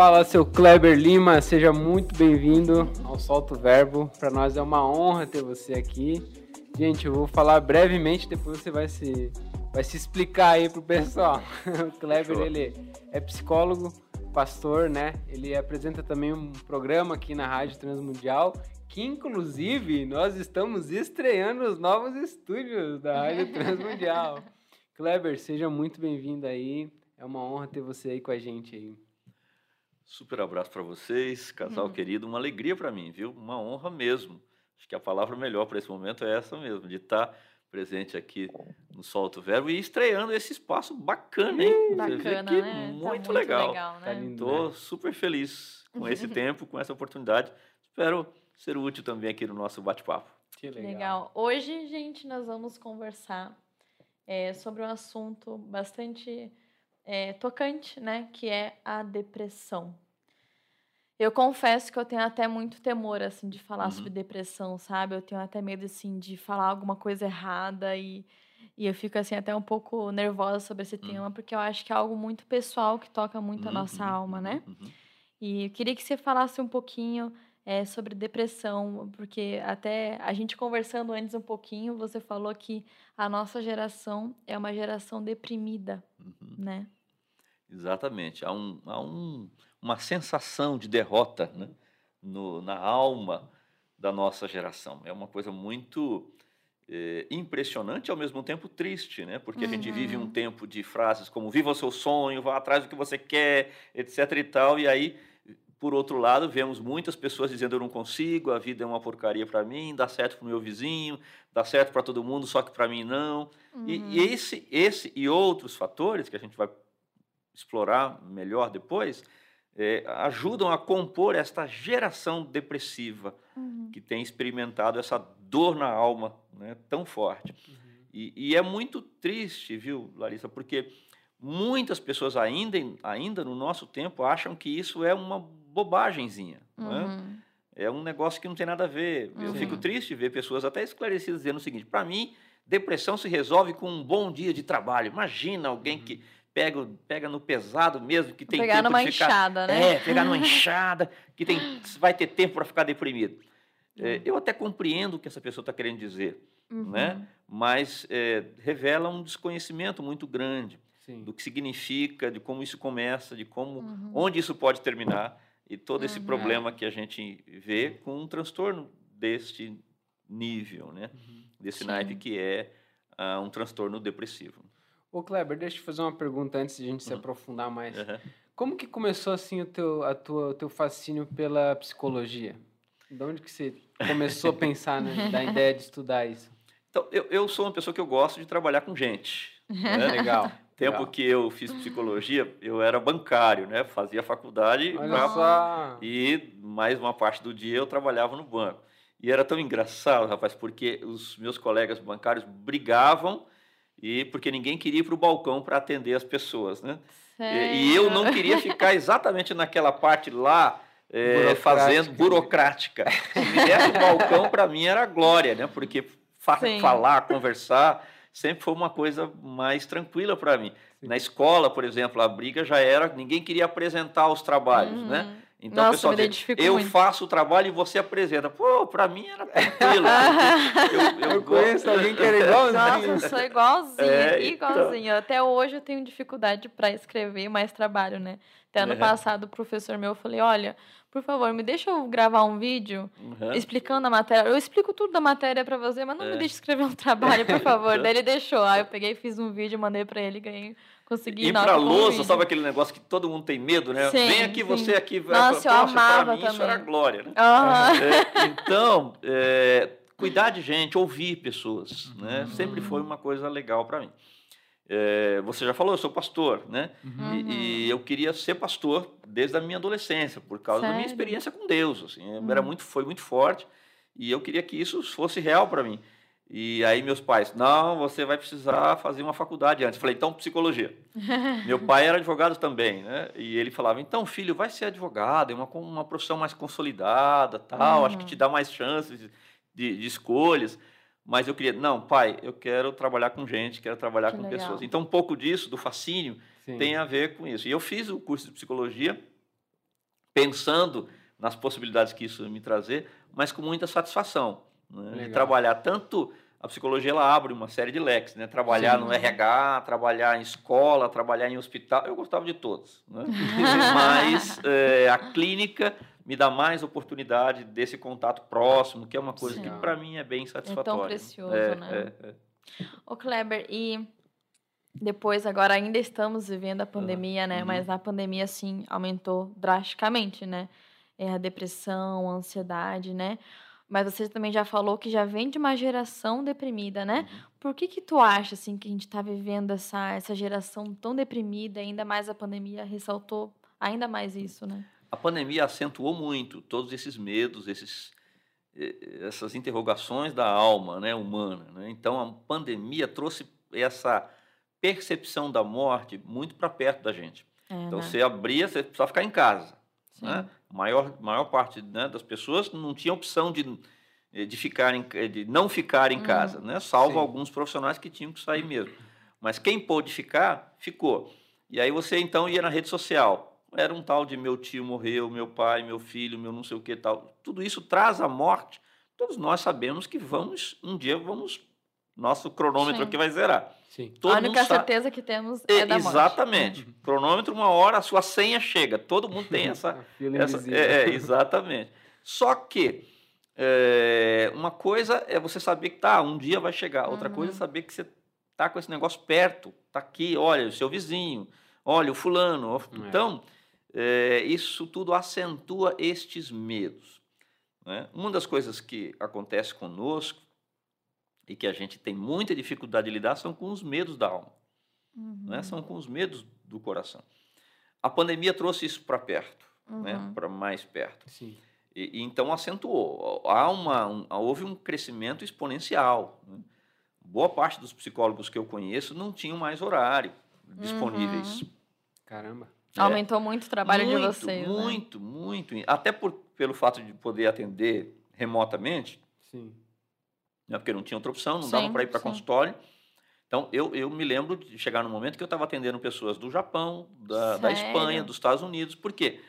Fala, seu Kleber Lima, seja muito bem-vindo ao Solto Verbo. Para nós é uma honra ter você aqui. Gente, eu vou falar brevemente, depois você vai se, vai se explicar aí pro pessoal. O Kleber, ele é psicólogo, pastor, né? Ele apresenta também um programa aqui na Rádio Transmundial, que inclusive nós estamos estreando os novos estúdios da Rádio Transmundial. Kleber, seja muito bem-vindo aí. É uma honra ter você aí com a gente aí. Super abraço para vocês, casal uhum. querido, uma alegria para mim, viu? Uma honra mesmo. Acho que a palavra melhor para esse momento é essa mesmo, de estar tá presente aqui no Solto Verbo e estreando esse espaço bacana, hein? Bacana, né? Tá muito, tá muito legal. legal né? Estou tá super feliz com esse tempo, com essa oportunidade. Espero ser útil também aqui no nosso bate-papo. Que legal. legal. Hoje, gente, nós vamos conversar é, sobre um assunto bastante é, tocante, né? Que é a depressão. Eu confesso que eu tenho até muito temor, assim, de falar uhum. sobre depressão, sabe? Eu tenho até medo, assim, de falar alguma coisa errada e, e eu fico, assim, até um pouco nervosa sobre esse uhum. tema, porque eu acho que é algo muito pessoal que toca muito a nossa uhum. alma, né? Uhum, uhum. E eu queria que você falasse um pouquinho é, sobre depressão, porque até a gente conversando antes um pouquinho, você falou que a nossa geração é uma geração deprimida, uhum. né? Exatamente. Há, um, há um, uma sensação de derrota né? no, na alma da nossa geração. É uma coisa muito é, impressionante e ao mesmo tempo triste, né? Porque uhum. a gente vive um uhum. tempo de frases como viva o seu sonho, vá atrás do que você quer, etc e tal, e aí por outro lado, vemos muitas pessoas dizendo eu não consigo, a vida é uma porcaria para mim, dá certo para o meu vizinho, dá certo para todo mundo, só que para mim não. Uhum. E, e, esse, esse e outros fatores que a gente vai explorar melhor depois, é, ajudam a compor esta geração depressiva uhum. que tem experimentado essa dor na alma né, tão forte. Uhum. E, e, é muito triste, viu, Larissa, porque muitas pessoas ainda, ainda no nosso tempo acham que isso é uma bobagemzinha. É? Uhum. É? é um negócio que não tem nada a ver. Eu fico triste ver pessoas até esclarecidas dizendo o seguinte: para mim, depressão se resolve com um bom dia de trabalho. Imagina alguém uhum. que pega, pega no pesado mesmo, que tem pegar tempo numa de ficar, enxada, né? É, pegar numa enxada, que tem, vai ter tempo para ficar deprimido. É, uhum. eu até compreendo o que essa pessoa está querendo dizer, uhum. né? mas é, revela um desconhecimento muito grande Sim. do que significa, de como isso começa, de como, uhum. onde isso pode terminar e todo esse problema que a gente vê com um transtorno deste nível, né? Uhum. desse Sim. naipe que é uh, um transtorno depressivo. Ô Kleber, deixa eu fazer uma pergunta antes de a gente se uhum. aprofundar mais. Uhum. Como que começou assim o teu, a tua, o teu fascínio pela psicologia? De onde que você começou a pensar né, da ideia de estudar isso? Então, eu, eu sou uma pessoa que eu gosto de trabalhar com gente. Né? Legal. Tempo Legal. que eu fiz psicologia, eu era bancário, né? Fazia faculdade pra... e mais uma parte do dia eu trabalhava no banco. E era tão engraçado, rapaz, porque os meus colegas bancários brigavam e porque ninguém queria ir para o balcão para atender as pessoas, né? E, e, eu não queria ficar exatamente naquela parte lá é, fazendo burocrática. Se me desse o balcão, para mim era glória, né? Porque fa Sim. falar, conversar, sempre foi uma coisa mais tranquila para mim. Sim. Na escola, por exemplo, a briga já era, ninguém queria apresentar os trabalhos, né? uhum. né? Então, Nossa, pessoal, diz, eu muito. faço o trabalho e você apresenta. Pô, para mim era tranquilo. eu, eu, eu conheço alguém que era igualzinho. Nossa, eu sou igualzinho, é, então. igualzinho. Então... Até hoje eu tenho dificuldade para escrever mais trabalho, né? Até ano passado, o professor meu, eu falei, olha, por favor, me deixa eu gravar um vídeo uhum. explicando a matéria. Eu explico tudo da matéria para você, mas não é. me deixe escrever um trabalho, por favor. Daí ele deixou. Aí eu peguei, fiz um vídeo, mandei para ele, ganhei consegui ir para lousa, sabe aquele negócio que todo mundo tem medo, né? Sim, Vem aqui, sim. você aqui. Nossa, eu amava mim, também. Isso era glória, né? Uhum. É, então, é, cuidar de gente, ouvir pessoas, né? Uhum. Sempre foi uma coisa legal para mim. É, você já falou, eu sou pastor, né? Uhum. E, e, eu queria ser pastor desde a minha adolescência, por causa Sério? da minha experiência com Deus. Assim, era uhum. muito, foi muito forte e eu queria que isso fosse real para mim. E aí meus pais, não, você vai precisar fazer uma faculdade antes. Eu falei, então psicologia. Meu pai era advogado também, né? E ele falava, então filho, vai ser advogado, é uma, uma profissão mais consolidada, tal, uhum. acho que te dá mais chances de, de, escolhas. Mas eu queria, não, pai, eu quero trabalhar com gente, quero trabalhar que com legal. pessoas. Então um pouco disso, do fascínio, Sim. tem a ver com isso. E eu fiz o curso de psicologia pensando nas possibilidades que isso me trazer, mas com muita satisfação. Né? De trabalhar tanto a psicologia ela abre uma série de leques, né? Trabalhar Sim. no RH, trabalhar em escola, trabalhar em hospital, eu gostava de todos, né? mas é, a clínica me dá mais oportunidade desse contato próximo, que é uma coisa Sim. que para mim é bem satisfatória. É tão precioso, é, né? É, é. Ô Kleber, e depois agora ainda estamos vivendo a pandemia, né? Uhum. Mas a pandemia sim aumentou drasticamente, né? É a depressão, a ansiedade, né? Mas você também já falou que já vem de uma geração deprimida, né? Uhum. Por que que tu acha, assim, que a gente está vivendo essa, essa geração tão deprimida, ainda mais a pandemia ressaltou ainda mais isso, né? A pandemia acentuou muito todos esses medos, esses, essas interrogações da alma né, humana. Né? Então, a pandemia trouxe essa percepção da morte muito para perto da gente. É, então, né? você abria, você precisava ficar em casa. Né? A maior, maior parte né, das pessoas não tinha opção de, de, ficar em, de não ficar em hum, casa, né? salvo sim. alguns profissionais que tinham que sair mesmo. Mas quem pôde ficar, ficou. E aí você então ia na rede social. Era um tal de meu tio morreu, meu pai, meu filho, meu não sei o que tal. Tudo isso traz a morte. Todos nós sabemos que vamos, um dia vamos, nosso cronômetro sim. aqui vai zerar. Sim. Todo a única certeza que temos é, é da morte. Exatamente. Uhum. Cronômetro, uma hora, a sua senha chega. Todo mundo tem essa. essa é, é, exatamente. Só que é, uma coisa é você saber que tá, um dia vai chegar. Outra uhum. coisa é saber que você tá com esse negócio perto. Tá aqui, olha, o seu vizinho, olha, o fulano. É. Então, é, isso tudo acentua estes medos. Né? Uma das coisas que acontece conosco e que a gente tem muita dificuldade de lidar são com os medos da alma, uhum. né? são com os medos do coração. A pandemia trouxe isso para perto, né? uhum. né? para mais perto. Sim. E, e, então acentuou. Há uma, um, houve um crescimento exponencial. Né? Boa parte dos psicólogos que eu conheço não tinham mais horário disponíveis. Uhum. Caramba. É. Aumentou muito o trabalho muito, de vocês. Muito, né? muito. Até por, pelo fato de poder atender remotamente. Sim né, porque não tinha outra opção, não sim, dava para ir para consultório. Então, eu, eu me lembro de chegar no momento que eu estava atendendo pessoas do Japão, da, da, Espanha, dos Estados Unidos. Por quê?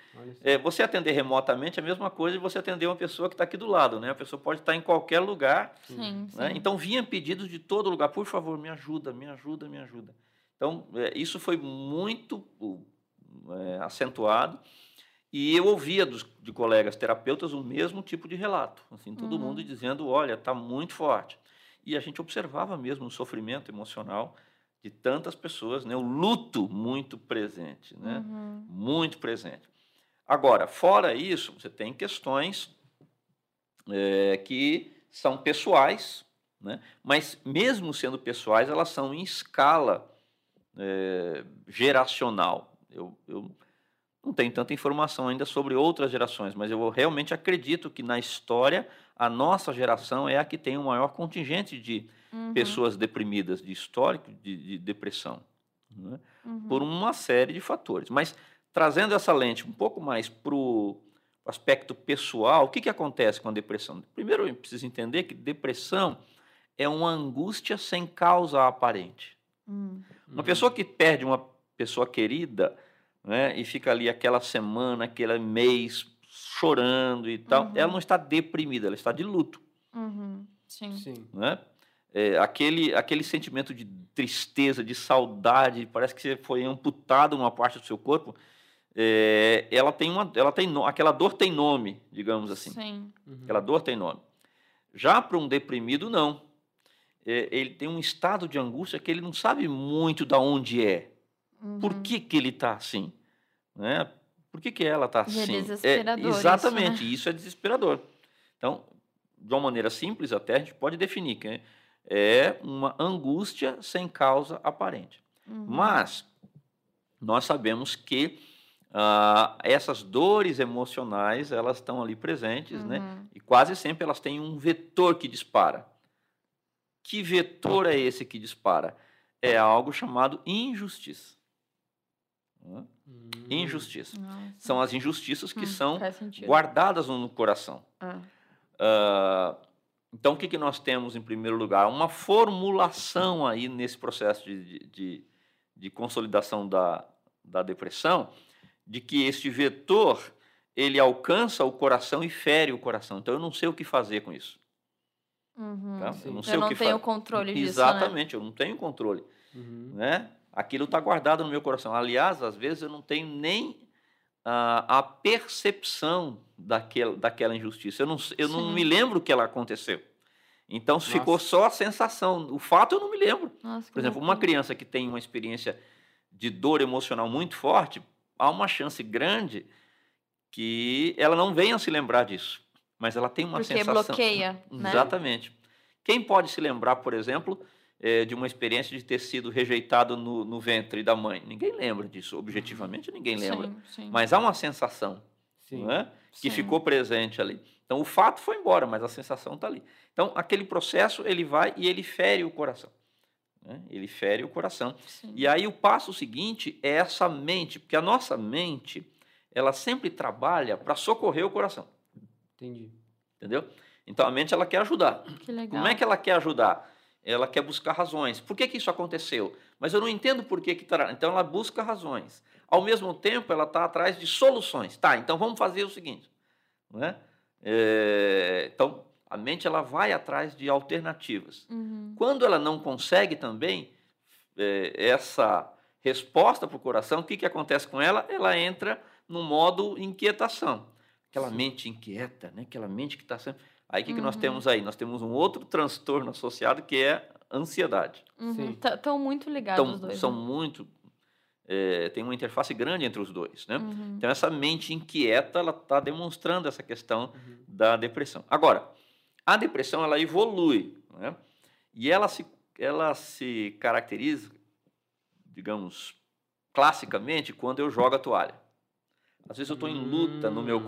É, você atender remotamente é a mesma coisa de você atender uma pessoa que está aqui do lado. Né? A pessoa pode estar em qualquer lugar. Sim, né? sim. Então, vinha pedidos de todo lugar. Por favor, me ajuda, me ajuda, me ajuda. Então, é, isso foi muito é, acentuado. E eu ouvia dos, de colegas terapeutas o mesmo tipo de relato, assim, todo uhum. mundo dizendo, olha, está muito forte. E a gente observava mesmo o sofrimento emocional de tantas pessoas, né? o luto muito presente, né? Uhum. muito presente. Agora, fora isso, você tem questões é, que são pessoais, né? mas mesmo sendo pessoais, elas são em escala é, geracional. Eu, eu não tenho tanta informação ainda sobre outras gerações, mas eu realmente acredito que na história a nossa geração é a que tem o maior contingente de uhum. pessoas deprimidas, de histórico de, de depressão, né? uhum. por uma série de fatores. Mas trazendo essa lente um pouco mais para o aspecto pessoal, o que, que acontece com a depressão? Primeiro, eu preciso entender que depressão é uma angústia sem causa aparente. Uhum. Uma pessoa que perde uma pessoa querida né, e fica ali aquela semana, aquele mês chorando e tal, uhum. ela não está deprimida, ela está de luto. Uhum. Sim. Sim. Né? É, aquele, aquele sentimento de tristeza, de saudade, parece que você foi amputado uma parte do seu corpo. É, ela tem uma, ela tem aquela dor tem nome, digamos assim. Sim. Uhum. Aquela dor tem nome. Já para um deprimido não. É, ele tem um estado de angústia que ele não sabe muito da onde é. Uhum. Por que, que ele está assim? Né? Por que, que ela está é assim? É desesperador. É, exatamente, isso, né? isso, é desesperador. Então, de uma maneira simples, até a gente pode definir que é uma angústia sem causa aparente. Uhum. Mas nós sabemos que ah, essas dores emocionais elas estão ali presentes, né? uhum. né? E quase sempre elas têm um vetor que dispara. Que vetor é esse que dispara? É algo chamado injustiça. Hum. Injustiça. Nossa. São as injustiças que hum, são guardadas no coração. Ah. Uh, então, o que, que nós temos em primeiro lugar? Uma formulação aí nesse processo de, de, de consolidação da, da depressão, de que este vetor ele alcança o coração e fere o coração. Então eu não sei o que fazer com isso. Uhum. Tá? Eu Eu não, não sei o que tenho fa- controle disso, né? Exatamente, eu não tenho controle. Uhum. Né? Aquilo está guardado no meu coração. Aliás, às vezes eu não tenho nem a, a percepção daquela, daquela injustiça. Eu não, eu não me lembro que ela aconteceu. Então Nossa. ficou só a sensação. O fato eu não me lembro. Nossa, Por exemplo, uma criança que tem uma experiência de dor emocional muito forte, há uma chance grande que ela não venha se lembrar disso. Mas ela tem uma Porque sensação. bloqueia, né? Exatamente. Quem pode se lembrar, por exemplo, eh, de uma experiência de ter sido rejeitado no, no ventre da mãe? Ninguém lembra disso. Objetivamente, ninguém lembra. Sim, sim. Mas há uma sensação Sim. não é? que Sim. ficou presente ali. Então, o fato foi embora, mas a sensação está ali. Então, aquele processo, ele vai e ele fere o coração. né? Ele fere o coração. Sim. E aí, o passo seguinte é essa mente, porque a nossa mente, ela sempre trabalha para socorrer o coração. Entendi. Entendeu? Então, a mente, ela quer ajudar. Que legal. Como é que ela quer ajudar? Ela quer buscar razões. Por que, que isso aconteceu? Mas eu não entendo por que que tá... Então ela busca razões. Ao mesmo tempo, ela está atrás de soluções. Tá, então vamos fazer o seguinte. Né? É, Então, a mente ela vai atrás de alternativas. Uhum. Quando ela não consegue também é, essa resposta para o coração, o que, que acontece com ela? Ela entra no modo inquietação. Aquela Sim. mente inquieta, né? aquela mente que está sempre. Aí o que, que nós Uhum. temos aí? Nós temos um outro transtorno associado que é a ansiedade. Estão Uhum. muito ligados Então, os dois. são né? muito. é, tem uma interface grande entre os dois. Né? Uhum. Então, essa mente inquieta, ela está demonstrando essa questão Uhum. da depressão. Agora, a depressão, ela evolui, né? E ela se, ela se caracteriza, digamos, classicamente, quando eu jogo a toalha. Às vezes eu estou em luta no meu Hum.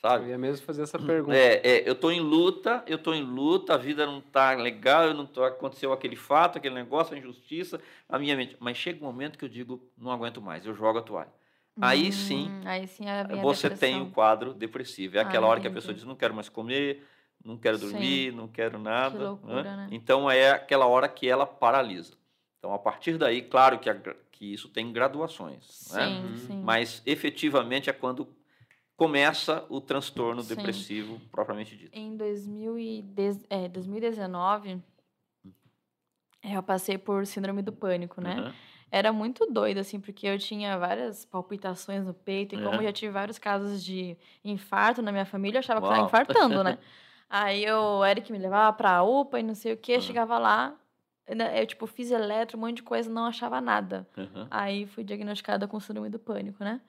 Coração, Eu sabe? ia mesmo fazer essa pergunta. É, é, eu estou em luta, eu estou em luta, a vida não está legal, eu não tô, aconteceu aquele fato, aquele negócio, a injustiça, a minha mente. Mas chega um momento que eu digo, não aguento mais, eu jogo a toalha. Aí sim, Hum, aí sim é você tem o quadro depressivo. É Ah, aquela hora que a pessoa diz, não quero mais comer, não quero Sim. dormir, não quero nada. né? loucura, né? Então é aquela hora que ela paralisa. Então, a partir daí, claro que, a que isso tem graduações, né? Sim, Uhum. sim. mas efetivamente é quando começa o transtorno Sim. depressivo propriamente dito. Em 2010 é, 2019, é, eu passei por síndrome do pânico, né? Aham. Era muito doido, assim, porque eu tinha várias palpitações no peito, e como É. eu já tive vários casos de infarto na minha família, eu achava que eu tava Uau. infartando, né? Aí eu, o Eric me levava pra UPA e não sei o quê, Aham. chegava lá, né, eu, tipo, fiz eletro, um monte de coisa, não achava nada. Aí fui diagnosticada com síndrome do pânico, né?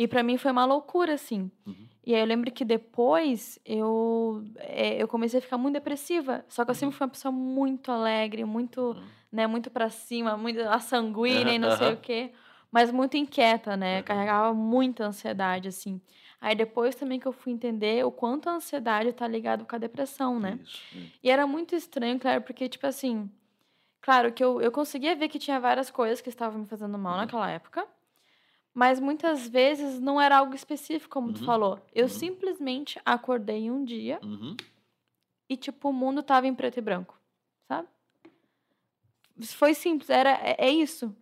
E pra mim foi uma loucura, assim. Uhum. E aí eu lembro que depois eu, é, eu comecei a ficar muito depressiva. Só que eu sempre fui uma pessoa muito alegre, muito, Uhum. né, muito pra cima, muito a sanguínea e não sei o quê. Mas muito inquieta, né? Aham. Carregava muita ansiedade, assim. Aí depois também que eu fui entender o quanto a ansiedade tá ligado com a depressão, né? Isso. Hum. E era muito estranho, claro, porque, tipo assim. Claro que eu, eu conseguia ver que tinha várias coisas que estavam me fazendo mal Uhum. naquela época. Mas muitas vezes não era algo específico, como tu Uhum. falou. Eu Uhum. simplesmente acordei um dia Uhum. e, tipo, o mundo tava em preto e branco. Sabe? Foi simples, era, é, é isso.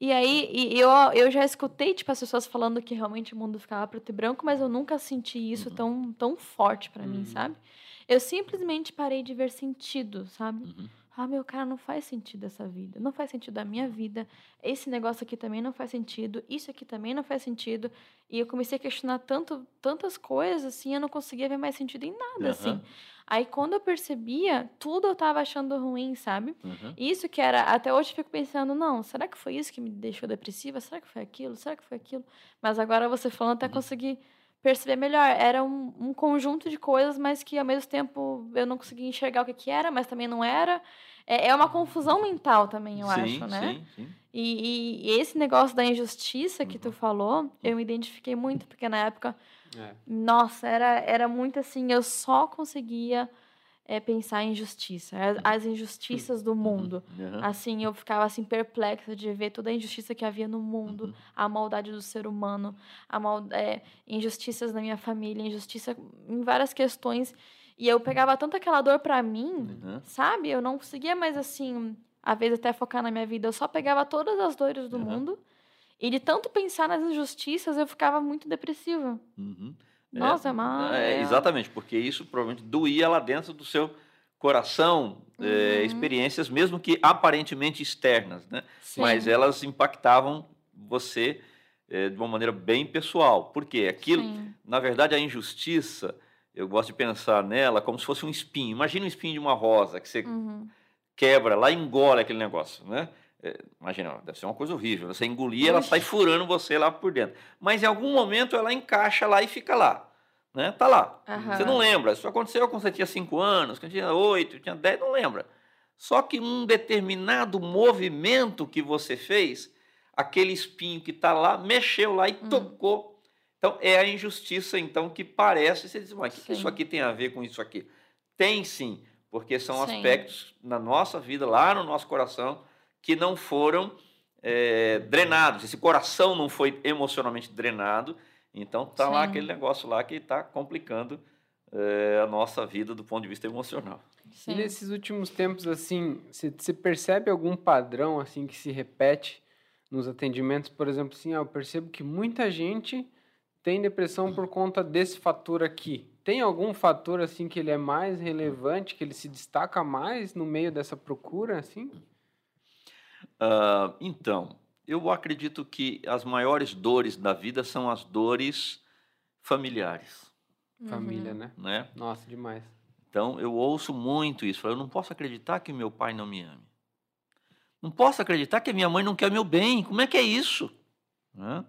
E aí, e eu, eu já escutei, tipo, as pessoas falando que realmente o mundo ficava preto e branco, mas eu nunca senti isso Uhum. tão, tão forte pra mim, Uhum. sabe? Eu simplesmente parei de ver sentido, sabe? Uhum. Ah, meu cara, não faz sentido essa vida. Não faz sentido a minha vida. Esse negócio aqui também não faz sentido. Isso aqui também não faz sentido. E eu comecei a questionar tanto, tantas coisas, assim, eu não conseguia ver mais sentido em nada, assim. Aham. Aí, quando eu percebia, tudo eu tava achando ruim, sabe? Uhum. Isso que era, até hoje eu fico pensando, não, será que foi isso que me deixou depressiva? Será que foi aquilo? Será que foi aquilo? Mas agora você falando, até Uhum. consegui perceber melhor. Era um, um conjunto de coisas, mas que ao mesmo tempo eu não conseguia enxergar o que, que era, mas também não era. É, é uma confusão mental também, eu sim, acho, né? Sim, sim. E, e- esse negócio da injustiça que tu Uhum. falou, eu me identifiquei muito, porque na época É. nossa, era, era muito assim, eu só conseguia eh, pensar em justiça, as, as injustiças do mundo. Uhum. Assim, eu ficava assim perplexa de ver toda a injustiça que havia no mundo, Uhum. a maldade do ser humano, a mal, eh, injustiças na minha família, injustiça em várias questões. E eu pegava tanto aquela dor pra mim, Uhum. sabe? Eu não conseguia mais assim, às vezes até focar na minha vida. Eu só pegava todas as dores do Uhum. mundo E de tanto pensar nas injustiças, eu ficava muito depressiva. Uhum. Nossa, mas. É, exatamente, porque isso provavelmente doía lá dentro do seu coração, é, Uhum. experiências mesmo que aparentemente externas, né? Sim. Mas elas impactavam você é, de uma maneira bem pessoal. Por quê? Aquilo, Sim. na verdade, a injustiça, eu gosto de pensar nela como se fosse um espinho. Imagina um espinho de uma rosa que você Uhum. quebra lá e engole aquele negócio, né? É, imagina, deve ser uma coisa horrível. Você engolir, ela sai furando você lá por dentro. Mas em algum momento ela encaixa lá e fica lá. Né? Tá lá. Você não lembra. Isso aconteceu quando você tinha 5 anos, quando tinha 8, tinha 10, não lembra. Só que um determinado movimento que você fez, aquele espinho que está lá, mexeu lá e Hum. tocou. Então, é a injustiça, então, que parece. Você diz, mas o que que isso aqui tem a ver com isso aqui? Tem sim, porque são Sim. aspectos na nossa vida, lá no nosso coração, que não foram eh, drenados. Esse coração não foi emocionalmente drenado, então tá lá aquele negócio lá que está complicando eh, a nossa vida do ponto de vista emocional. Sim. E nesses últimos tempos, assim, você você percebe algum padrão, assim, que se repete nos atendimentos? Por exemplo, assim, ah, eu percebo que muita gente tem depressão por conta desse fator aqui. Tem algum fator, assim, que ele é mais relevante, que ele se destaca mais no meio dessa procura, assim? Ah, então, eu acredito que as maiores dores da vida são as dores familiares, Família, Uhum. né? né? Nossa, demais. Então, eu ouço muito isso. Eu não posso acreditar que meu pai não me ame. Não posso acreditar que minha mãe não quer meu bem. Como é que é isso? Né?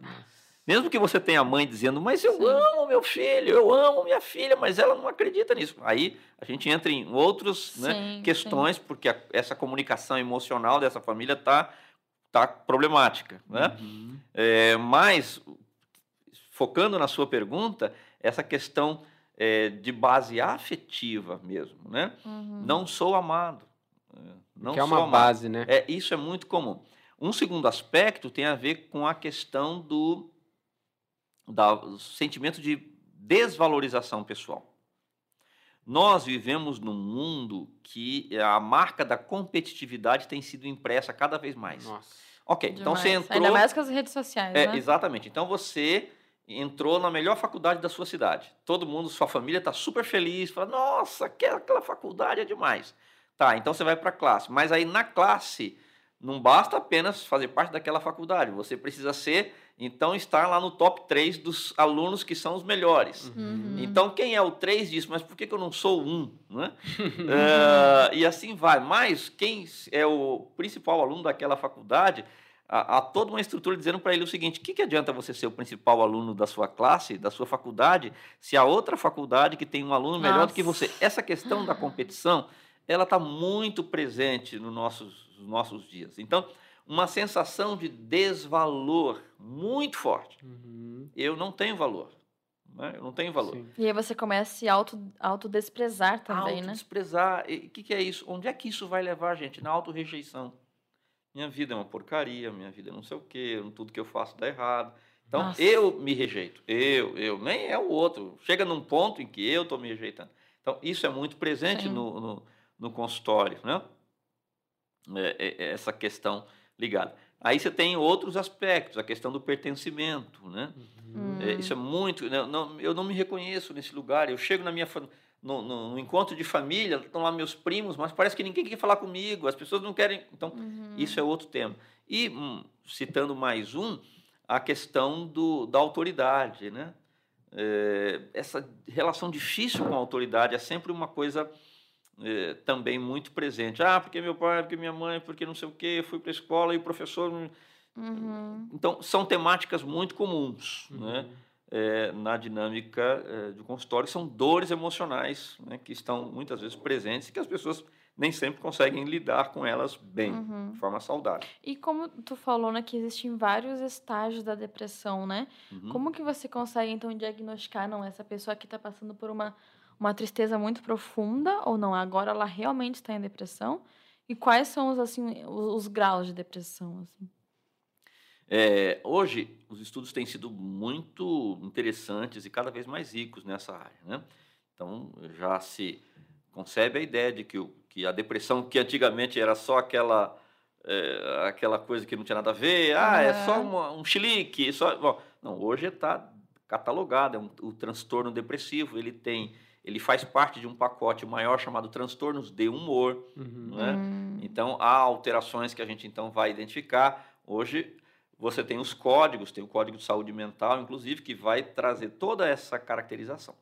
Mesmo que você tenha a mãe dizendo, mas eu Sim. amo meu filho, eu amo minha filha, mas ela não acredita nisso. Aí a gente entra em outras né, Sim, questões, porque a- essa comunicação emocional dessa família está tá problemática. Né? Uhum. É, mas, focando na sua pergunta, essa questão é, de base afetiva mesmo, né? Uhum. Não sou amado. é, Não que é sou uma amado. base, né? É, isso é muito comum. Um segundo aspecto tem a ver com a questão do, da- do sentimento de desvalorização pessoal. Nós vivemos num mundo que a marca da competitividade tem sido impressa cada vez mais. Nossa. Ok, então você Demais. entrou. Ainda mais com as redes sociais, É, né? exatamente. Então você entrou na melhor faculdade da sua cidade. Todo mundo, sua família está super feliz, fala: "Nossa, aquela, aquela faculdade é demais". Tá, então você vai para a classe. Mas aí na classe não basta apenas fazer parte daquela faculdade, você precisa ser, então estar lá no top 3 dos alunos que são os melhores. Uhum. Então, quem é o 3 diz, mas por que, que eu não sou 1? Né? Ah, e assim vai. Mas quem é o principal aluno daquela faculdade, há, há toda uma estrutura dizendo para ele o seguinte: o que, que adianta você ser o principal aluno da sua classe, da sua faculdade, se a outra faculdade que tem um aluno melhor do que Nossa. você? Essa questão da competição, ela está muito presente nos nossos, nos nossos dias. Então, uma sensação de desvalor muito forte. Uhum. Eu não tenho valor. Né? Eu não tenho valor. Sim. E aí você começa a se auto, autodesprezar também, né? desprezar. O que, que é isso? Onde é que isso vai levar a gente? Na autorrejeição. Minha vida é uma porcaria, minha vida é não sei o quê, tudo que eu faço dá errado. Então, Nossa. eu me rejeito. Eu, eu, nem é o outro. Chega num ponto em que eu estou me rejeitando. Então, isso é muito presente Sim. no, no, no consultório, né? É, é, é essa questão ligada. Aí você tem outros aspectos, a questão do pertencimento, né? Hum. É, isso é muito. né, não- eu não me reconheço nesse lugar. Eu chego na minha no, no- no encontro de família, estão lá meus primos, mas parece que ninguém quer falar comigo. As pessoas não querem. Então, Uhum. isso é outro tema. E hum, citando mais um, a questão do, da autoridade, né? É, essa relação difícil com a autoridade é sempre uma coisa é, também muito presente. Ah, porque meu pai, porque minha mãe, porque não sei o quê, eu fui para a escola e o professor. Uhum. Então, são temáticas muito comuns, Uhum. né? é, na dinâmica é, do consultório, são dores emocionais né, que estão muitas vezes presentes e que as pessoas nem sempre conseguem lidar com elas bem, Uhum. de forma saudável. E como tu falou, né, que existem vários estágios da depressão, né? Uhum. Como que você consegue, então, diagnosticar, não, essa pessoa que está passando por uma, uma tristeza muito profunda ou não, agora ela realmente está em depressão? E quais são os, assim, os, os graus de depressão, assim? É, hoje, os estudos têm sido muito interessantes e cada vez mais ricos nessa área. Né? Então, já se concebe a ideia de que, o, que a depressão, que antigamente era só aquela é, aquela coisa que não tinha nada a ver, ah, é só uma, um chilique, só... Bom, não, hoje está catalogado, é um, o transtorno depressivo, ele tem ele faz parte de um pacote maior chamado transtornos de humor. Uhum. Né? Uhum. Então, há alterações que a gente então vai identificar. Hoje, você tem os códigos, tem o Código de Saúde Mental, inclusive, que vai trazer toda essa caracterização.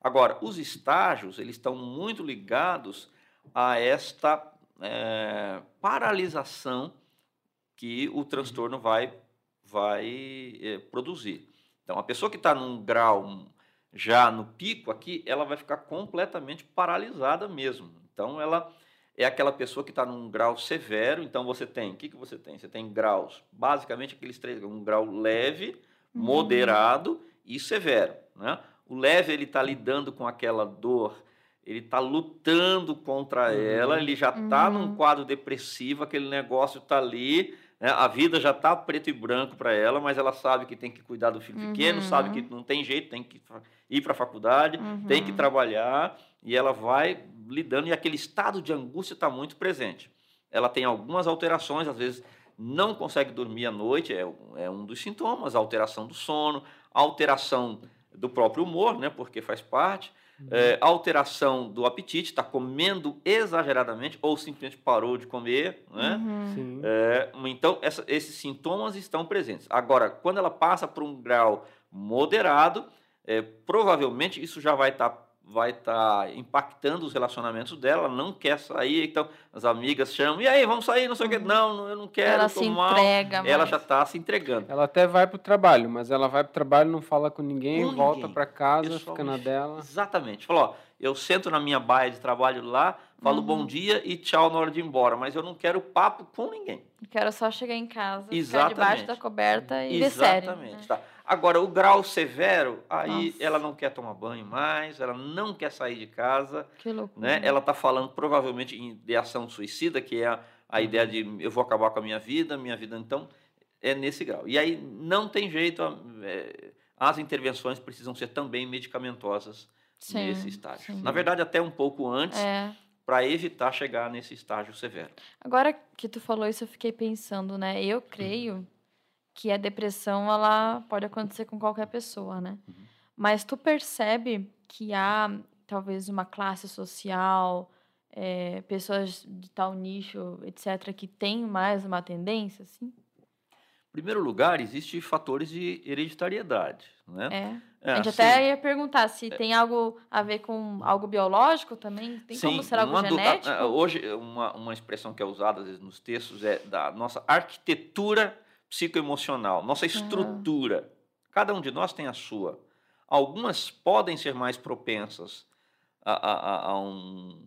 Agora, os estágios, eles estão muito ligados a esta é, paralisação que o transtorno vai, vai é, produzir. Então, a pessoa que está num grau já no pico aqui, ela vai ficar completamente paralisada mesmo. Então, ela é aquela pessoa que está num grau severo. Então, você tem, o que, que você tem? Você tem graus, basicamente aqueles três, um grau leve, uhum. moderado e severo. Né? O leve, ele está lidando com aquela dor, ele está lutando contra uhum. ela, ele já está uhum. num quadro depressivo, aquele negócio está ali, né? A vida já está preto e branco para ela, mas ela sabe que tem que cuidar do filho uhum. pequeno, sabe que não tem jeito, tem que ir para a faculdade, uhum. tem que trabalhar, e ela vai lidando, e aquele estado de angústia está muito presente. Ela tem algumas alterações, às vezes não consegue dormir à noite, é, é um dos sintomas, alteração do sono, alteração do próprio humor, né, porque faz parte, Uhum. É, alteração do apetite, está comendo exageradamente ou simplesmente parou de comer. Né? Uhum. É, então, essa, esses sintomas estão presentes. Agora, quando ela passa para um grau moderado, é, provavelmente isso já vai estar tá vai estar tá impactando os relacionamentos dela, ela não quer sair, então as amigas chamam, e aí, vamos sair, não sei o que, uhum. não, eu não quero, ela se entrega Ela já está se entregando. Ela até vai para o trabalho, mas ela vai para o trabalho, não fala com ninguém, com volta para casa, fica na dela. Exatamente. Falou, ó, eu sento na minha baia de trabalho lá, falo uhum. bom dia e tchau na hora de ir embora, mas eu não quero papo com ninguém. Quero só chegar em casa, Exatamente. ficar debaixo da coberta e Exatamente. ver série. Exatamente, né? tá. Agora, o grau severo, aí Nossa. ela não quer tomar banho mais, ela não quer sair de casa. Que loucura. Né? Ela está falando provavelmente em ideação suicida, que é a, a uhum. ideia de eu vou acabar com a minha vida, minha vida então é nesse grau. E aí não tem jeito, é, as intervenções precisam ser também medicamentosas sim, nesse estágio. Sim. Na verdade, até um pouco antes. É para evitar chegar nesse estágio severo. Agora que tu falou isso, eu fiquei pensando, né? Eu creio que a depressão ela pode acontecer com qualquer pessoa, né? Uhum. Mas tu percebe que há talvez uma classe social, é, pessoas de tal nicho, etc., que tem mais uma tendência, assim? Em primeiro lugar, existem fatores de hereditariedade, né? É. é a gente assim, até ia perguntar se é, tem algo a ver com algo biológico também, tem sim, como ser algo genético? hoje, uma, uma expressão que é usada às vezes nos textos é da nossa arquitetura psicoemocional, nossa estrutura. Uhum. Cada um de nós tem a sua. Algumas podem ser mais propensas a, a, a um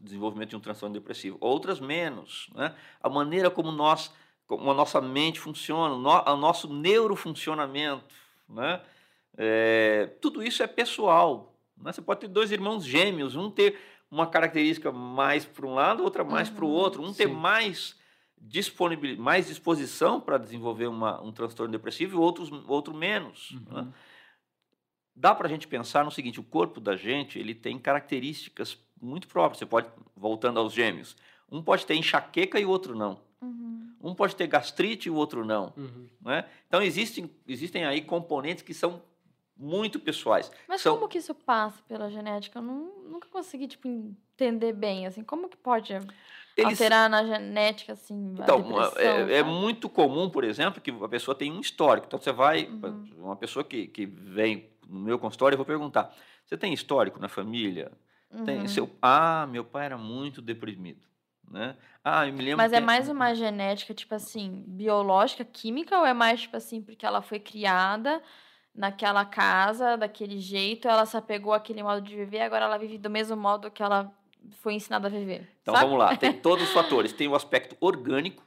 desenvolvimento de um transtorno depressivo, outras menos. Né? A maneira como nós, como a nossa mente funciona, o nosso neurofuncionamento, né? É, tudo isso é pessoal. Né? Você pode ter dois irmãos gêmeos, um ter uma característica mais para um lado, outra mais uhum, para o outro, um sim. ter mais disponibilidade, mais disposição para desenvolver uma, um transtorno depressivo e outros, outro menos. Uhum. Né? Dá para a gente pensar no seguinte: o corpo da gente ele tem características muito próprias. Você pode, voltando aos gêmeos, um pode ter enxaqueca e o outro não. Uhum. Um pode ter gastrite e o outro não. Uhum. Né? Então, existem, existem aí componentes que são muito pessoais. Mas são... como que isso passa pela genética? Eu não, nunca consegui tipo, entender bem. Assim, como que pode eles... Alterar na genética, assim, Então, é, é, muito comum, por exemplo, que a pessoa tem um histórico. Então, você vai, uhum. uma pessoa que, que vem no meu consultório, eu vou perguntar, você tem histórico na família? Uhum. Tem seu... Ah, meu pai era muito deprimido. Né? Ah, eu me lembro Mas é mais uma genética, tipo assim, biológica, química, ou é mais, tipo assim, porque ela foi criada naquela casa, daquele jeito, ela se apegou àquele modo de viver, agora ela vive do mesmo modo que ela foi ensinado a viver. Então sabe? vamos lá, tem todos os fatores. Tem o aspecto orgânico,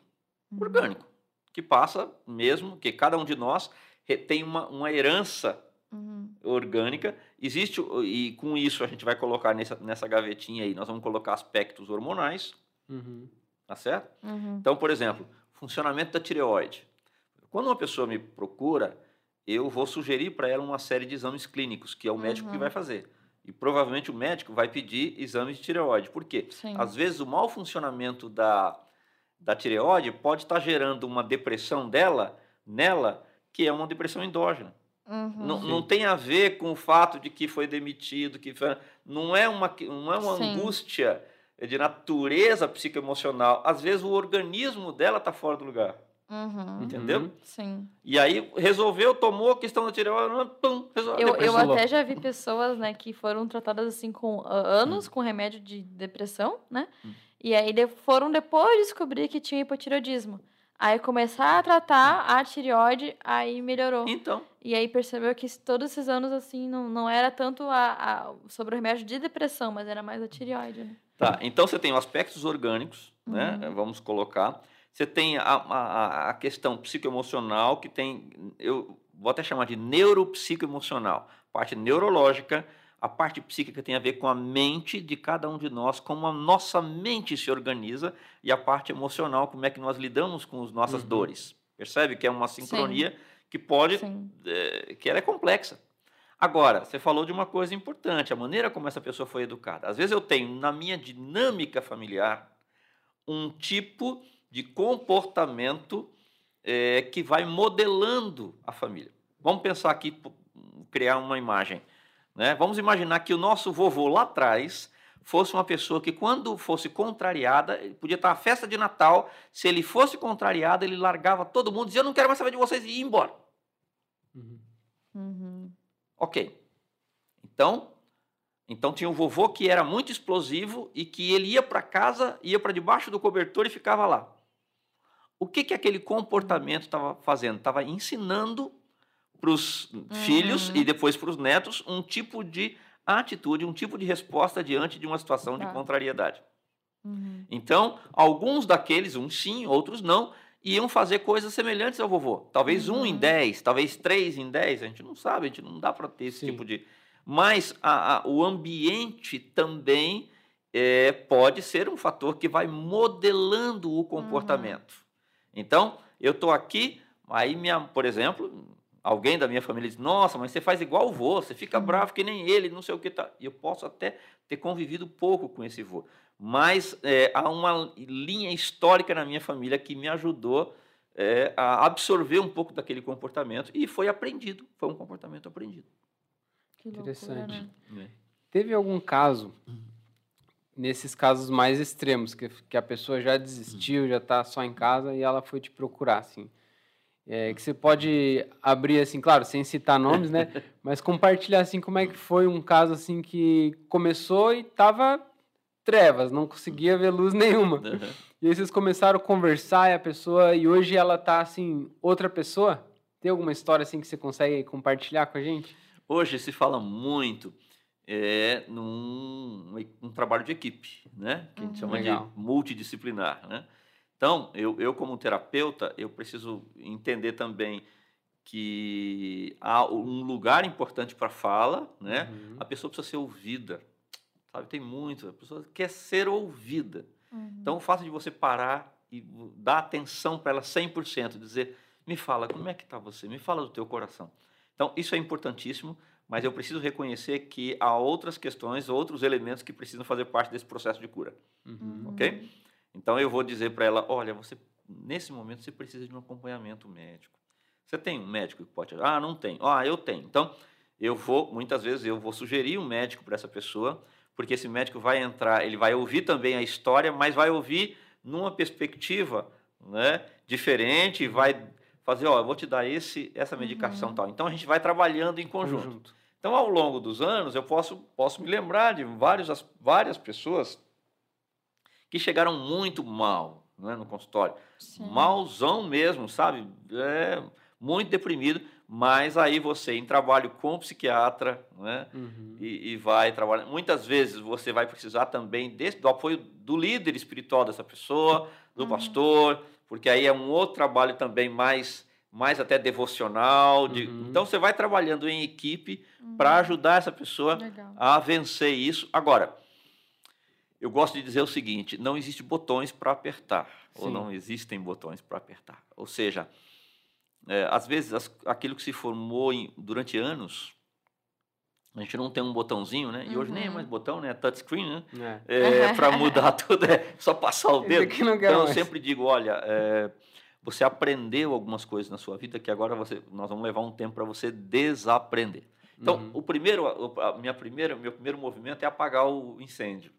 uhum. orgânico, que passa mesmo, que cada um de nós tem uma, uma herança uhum. orgânica. Existe, e com isso a gente vai colocar nessa, nessa gavetinha aí, nós vamos colocar aspectos hormonais, uhum. tá certo? Uhum. Então, por exemplo, funcionamento da tireoide. Quando uma pessoa me procura, eu vou sugerir para ela uma série de exames clínicos, que é o médico que vai uhum. fazer. E provavelmente o médico vai pedir exames de tireoide. Por quê? Sim. Às vezes o mau funcionamento da, da tireoide pode estar gerando uma depressão dela, nela, que é uma depressão endógena. Uhum. Não, não tem a ver com o fato de que foi demitido, que foi, não é uma, não é uma Sim. angústia de natureza psicoemocional. Às vezes o organismo dela está fora do lugar, Uhum. entendeu? Uhum. Sim. E aí resolveu, tomou a questão da tireoide, pum, resolveu. Eu, eu até já vi pessoas, né, que foram tratadas assim com ah, anos com remédio de depressão, né? Hum. E aí de- foram depois descobrir que tinha hipotireoidismo. Aí começar a tratar a tireoide, aí melhorou. Então, E aí percebeu que todos esses anos, assim, não, não era tanto a, a- sobre o remédio de depressão, mas era mais a tireoide, né? Tá, então você tem os aspectos orgânicos, né? Uhum. Vamos colocar. Você tem a, a, a questão psicoemocional, que tem, eu vou até chamar de neuropsicoemocional, parte neurológica, a parte psíquica tem a ver com a mente de cada um de nós, como a nossa mente se organiza, e a parte emocional, como é que nós lidamos com as nossas Uhum. dores. Percebe que é uma sincronia que pode Sim. é, que ela é complexa. Agora, você falou de uma coisa importante, a maneira como essa pessoa foi educada. Às vezes eu tenho na minha dinâmica familiar um tipo de comportamento é, que vai modelando a família. Vamos pensar aqui, criar uma imagem. Né? Vamos imaginar que o nosso vovô lá atrás fosse uma pessoa que, quando fosse contrariada, podia estar à festa de Natal, se ele fosse contrariado, ele largava todo mundo, dizia: Eu não quero mais saber de vocês e ia embora. Uhum. Uhum. Ok. Então, então tinha um vovô que era muito explosivo e que ele ia para casa, ia para debaixo do cobertor e ficava lá. O que que aquele comportamento estava fazendo? Estava ensinando para os filhos Uhum. e depois para os netos um tipo de atitude, um tipo de resposta diante de uma situação de Tá. contrariedade. Uhum. Então, alguns daqueles, uns sim, outros não, iam fazer coisas semelhantes ao vovô. Talvez um em Uhum. dez, talvez três em dez, a gente não sabe, a gente não dá para ter esse Sim. tipo de. Mas a- a- o ambiente também é, pode ser um fator que vai modelando o comportamento. Então, eu estou aqui, aí, minha, por exemplo, alguém da minha família diz: Nossa, mas você faz igual o vô, você fica Uhum. bravo que nem ele, não sei o que. Tá. E eu posso até ter convivido pouco com esse vô. Mas é, há uma linha histórica na minha família que me ajudou é, a absorver um pouco daquele comportamento e foi aprendido, foi um comportamento aprendido. Que loucura, Interessante. né? Teve algum caso, nesses casos mais extremos, que, que a pessoa já desistiu, já tá só em casa e ela foi te procurar, assim. É, que você pode abrir, assim, claro, sem citar nomes, né? Mas compartilhar, assim, como é que foi um caso, assim, que começou e tava trevas, não conseguia ver luz nenhuma. E aí vocês começaram a conversar e a pessoa, e hoje ela tá, assim, outra pessoa? Tem alguma história, assim, que você consegue compartilhar com a gente? Hoje se fala muito é, num um trabalho de equipe, né? Que a gente Uhum. chama Legal. de multidisciplinar, né? Então, eu, eu como terapeuta, eu preciso entender também que há um lugar importante para fala, né? Uhum. A pessoa precisa ser ouvida, sabe? Tem muito, a pessoa quer ser ouvida. Uhum. Então, o fato de você parar e dar atenção para ela 100%, dizer, me fala, como é que está você? Me fala do teu coração. Então, isso é importantíssimo, mas eu preciso reconhecer que há outras questões, outros elementos que precisam fazer parte desse processo de cura, Uhum. ok? Então, eu vou dizer para ela, olha, você, nesse momento, você precisa de um acompanhamento médico. Você tem um médico que pode... Ah, não tem. Ah, eu tenho. Então, eu vou, muitas vezes, eu vou sugerir um médico para essa pessoa, porque esse médico vai entrar, ele vai ouvir também a história, mas vai ouvir numa perspectiva né, diferente, vai fazer, ó, eu vou te dar esse, essa medicação Uhum. tal. Então a gente vai trabalhando em conjunto. Conjunto. Então ao longo dos anos eu posso, posso me lembrar de vários, as- várias pessoas que chegaram muito mal né, no consultório, Sim. malzão mesmo, sabe? É, muito deprimido, mas aí você em trabalho com o psiquiatra, né? Uhum. e, e vai trabalhar. Muitas vezes você vai precisar também desse, do apoio do líder espiritual dessa pessoa, do Uhum. pastor, porque aí é um outro trabalho também mais, mais até devocional. de- Uhum. Então você vai trabalhando em equipe Uhum. para ajudar essa pessoa Legal. a vencer isso. Agora, eu gosto de dizer o seguinte: não existe botões para apertar, ou Sim. não existem botões para apertar. Ou seja, é, às vezes as- aquilo que se formou em- durante anos A gente não tem um botãozinho, né? E hoje nem é Uhum. mais botão, né? É touchscreen, né? É. É, para mudar tudo, é só passar o dedo. Então eu mais. sempre digo, olha, é, você aprendeu algumas coisas na sua vida que agora você, nós vamos levar um tempo para você desaprender. Então, Uhum. o primeiro, o- a minha primeira, meu primeiro movimento é apagar o incêndio. A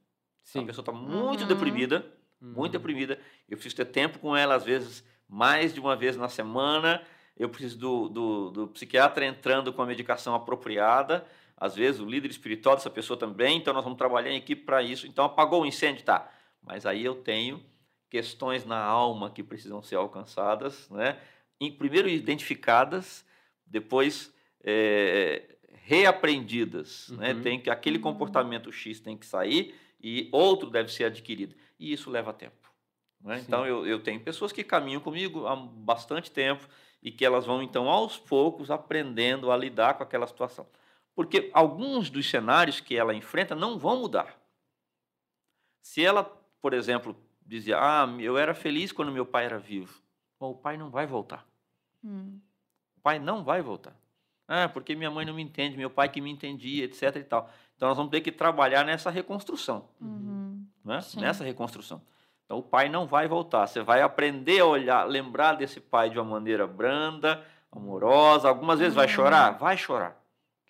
Sim. pessoa está muito Uhum. deprimida, muito Uhum. deprimida. Eu preciso ter tempo com ela, às vezes, mais de uma vez na semana. Eu preciso do, do, do psiquiatra entrando com a medicação apropriada. Às vezes, o líder espiritual dessa pessoa também. Então, nós vamos trabalhar em equipe para isso. Então, apagou o incêndio, tá. Mas aí eu tenho questões na alma que precisam ser alcançadas, né? Primeiro identificadas, depois eh, reaprendidas, né? Uhum. Tem que aquele comportamento X tem que sair e outro deve ser adquirido. E isso leva tempo. né? Então eu, eu tenho pessoas que caminham comigo há bastante tempo e que elas vão então aos poucos aprendendo a lidar com aquela situação. Porque alguns dos cenários que ela enfrenta não vão mudar. Se ela, por exemplo, dizia: "Ah, eu era feliz quando meu pai era vivo". Bom, o pai não vai voltar. Hum. O pai não vai voltar. Ah, porque minha mãe não me entende, meu pai que me entendia, etc e tal. Então nós vamos ter que trabalhar nessa reconstrução, Uhum. né? Sim. Nessa reconstrução. Então o pai não vai voltar. Você vai aprender a olhar, lembrar desse pai de uma maneira branda, amorosa. Algumas vezes vai Uhum. chorar, vai chorar,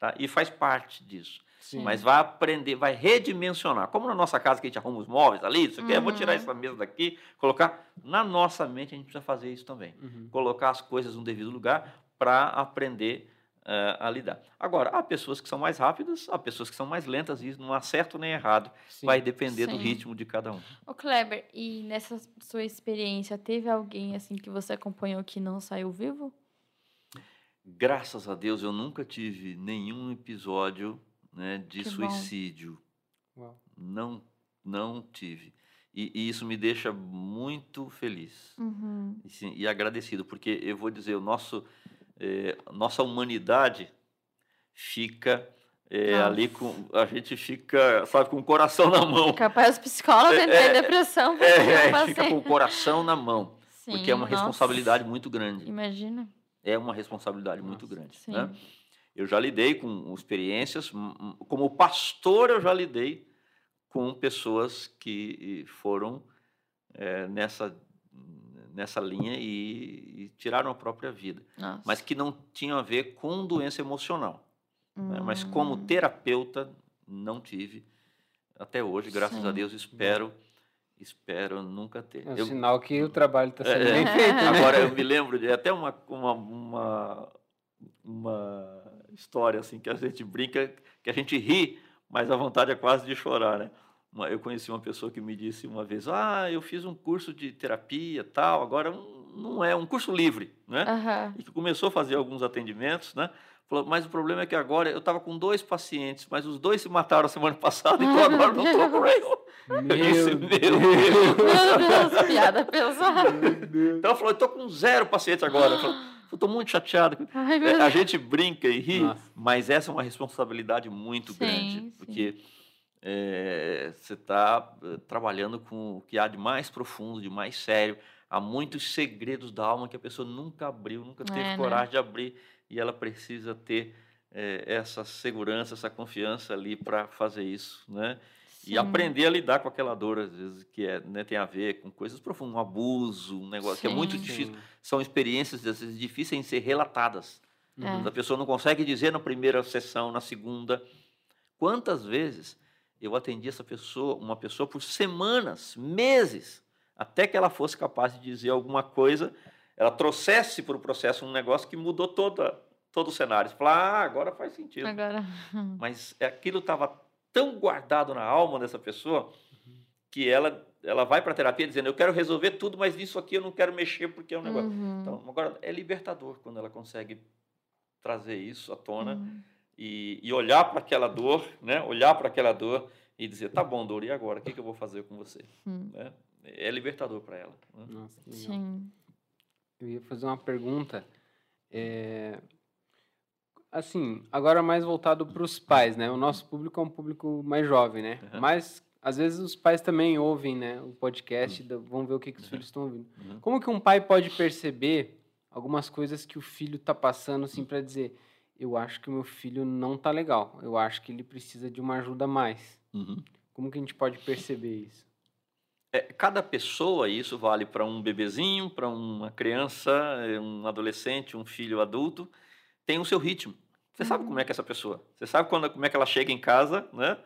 tá? E faz parte disso. Sim. Mas vai aprender, vai redimensionar. Como na nossa casa que a gente arruma os móveis ali, isso aqui, eu vou tirar Uhum. essa mesa daqui, colocar na nossa mente a gente precisa fazer isso também Uhum. colocar as coisas no devido lugar para aprender eh, a lidar. Agora, há pessoas que são mais rápidas, há pessoas que são mais lentas, e isso não há certo nem errado, Sim. vai depender do Sim. ritmo de cada um. Ô Kleber, e nessa sua experiência, teve alguém assim que você acompanhou que não saiu vivo? Graças a Deus eu nunca tive nenhum episódio né, de Que suicídio. Uau. Não, não tive. E, e isso me deixa muito feliz. Uhum. E, sim, e agradecido, porque eu vou dizer, o nosso, eh, nossa humanidade fica Nossa. ali com. A gente fica, sabe, com o coração na mão. Capaz os psicólogos É, entrar em é, depressão. porque É, é, fica com o coração na mão, porque é uma Sim, nossa. responsabilidade muito grande. Imagina. É uma responsabilidade muito Nossa. grande. Sim. né? Eu já lidei com experiências, hum, hum, como pastor, eu já lidei com pessoas que foram eh, nessa, nessa linha e, e tiraram a própria vida, Nossa. mas que não tinham a ver com doença emocional. né? Mas como Hum. terapeuta, não tive até hoje, graças a Sim. Deus, espero, espero nunca ter. É um Eu- sinal que o trabalho está sendo É, bem feito, né? Agora eu me lembro de até uma, uma, uma, uma história assim que a gente brinca, que a gente ri, mas a vontade é quase de chorar, né? Eu conheci uma pessoa que me disse uma vez, ah, eu fiz um curso de terapia tal, agora não é um curso livre, né? Aham. E que começou a fazer alguns atendimentos, né? Falou, mas o problema é que agora eu estava com dois pacientes, mas os dois se mataram semana passada, então agora não estou com nenhum. Disse, Meu "Meu Deus. Meu Deus, piada pesada. Então ela falou, eu estou com zero pacientes agora. Eu falei, eu estou muito chateado. Ai, É, a Deus. gente brinca e ri, Nossa. mas essa é uma responsabilidade muito Sim, grande, sim. porque é, você está trabalhando com o que há de mais profundo, de mais sério. Há muitos segredos da alma que a pessoa nunca abriu, nunca teve É, né? coragem de abrir, e ela precisa ter é, essa segurança, essa confiança ali para fazer isso, né? E Sim. aprender a lidar com aquela dor, às vezes, que é, né, tem a ver com coisas profundas, um abuso, um negócio que é muito Sim. difícil. Sim. São experiências, às vezes, difíceis de ser relatadas. É. A pessoa não consegue dizer na primeira sessão, na segunda. Quantas vezes eu atendi essa pessoa, uma pessoa por semanas, meses, até que ela fosse capaz de dizer alguma coisa, ela trouxesse para o processo um negócio que mudou toda, todo o cenário. Você fala, ah, agora faz sentido. Agora. Mas aquilo estava tão guardado na alma dessa pessoa que ela, ela vai para a terapia dizendo, eu quero resolver tudo, mas nisso aqui eu não quero mexer porque é um negócio. Uhum. Então, agora, é libertador quando ela consegue trazer isso à tona Uhum. e, e olhar para aquela dor, né? Olhar para aquela dor e dizer, tá bom, dor, e agora? O que, que eu vou fazer com você? Hum. Né? É libertador para ela. né? Nossa. Sim. Eu ia fazer uma pergunta. é, Assim, agora mais voltado para os pais, né? O nosso público é um público mais jovem, né? Uhum. Mas às vezes os pais também ouvem, né? O podcast, da- vão ver o que, que os Uhum. filhos estão ouvindo. Uhum. Como que um pai pode perceber algumas coisas que o filho está passando, assim, para dizer eu acho que o meu filho não tá legal. Eu acho que ele precisa de uma ajuda a mais. Uhum. Como que a gente pode perceber isso? É, cada pessoa, e isso vale para um bebezinho, para uma criança, um adolescente, um filho adulto, tem o seu ritmo. Você sabe como é que é essa pessoa. Você sabe quando, como é que ela chega em casa, né?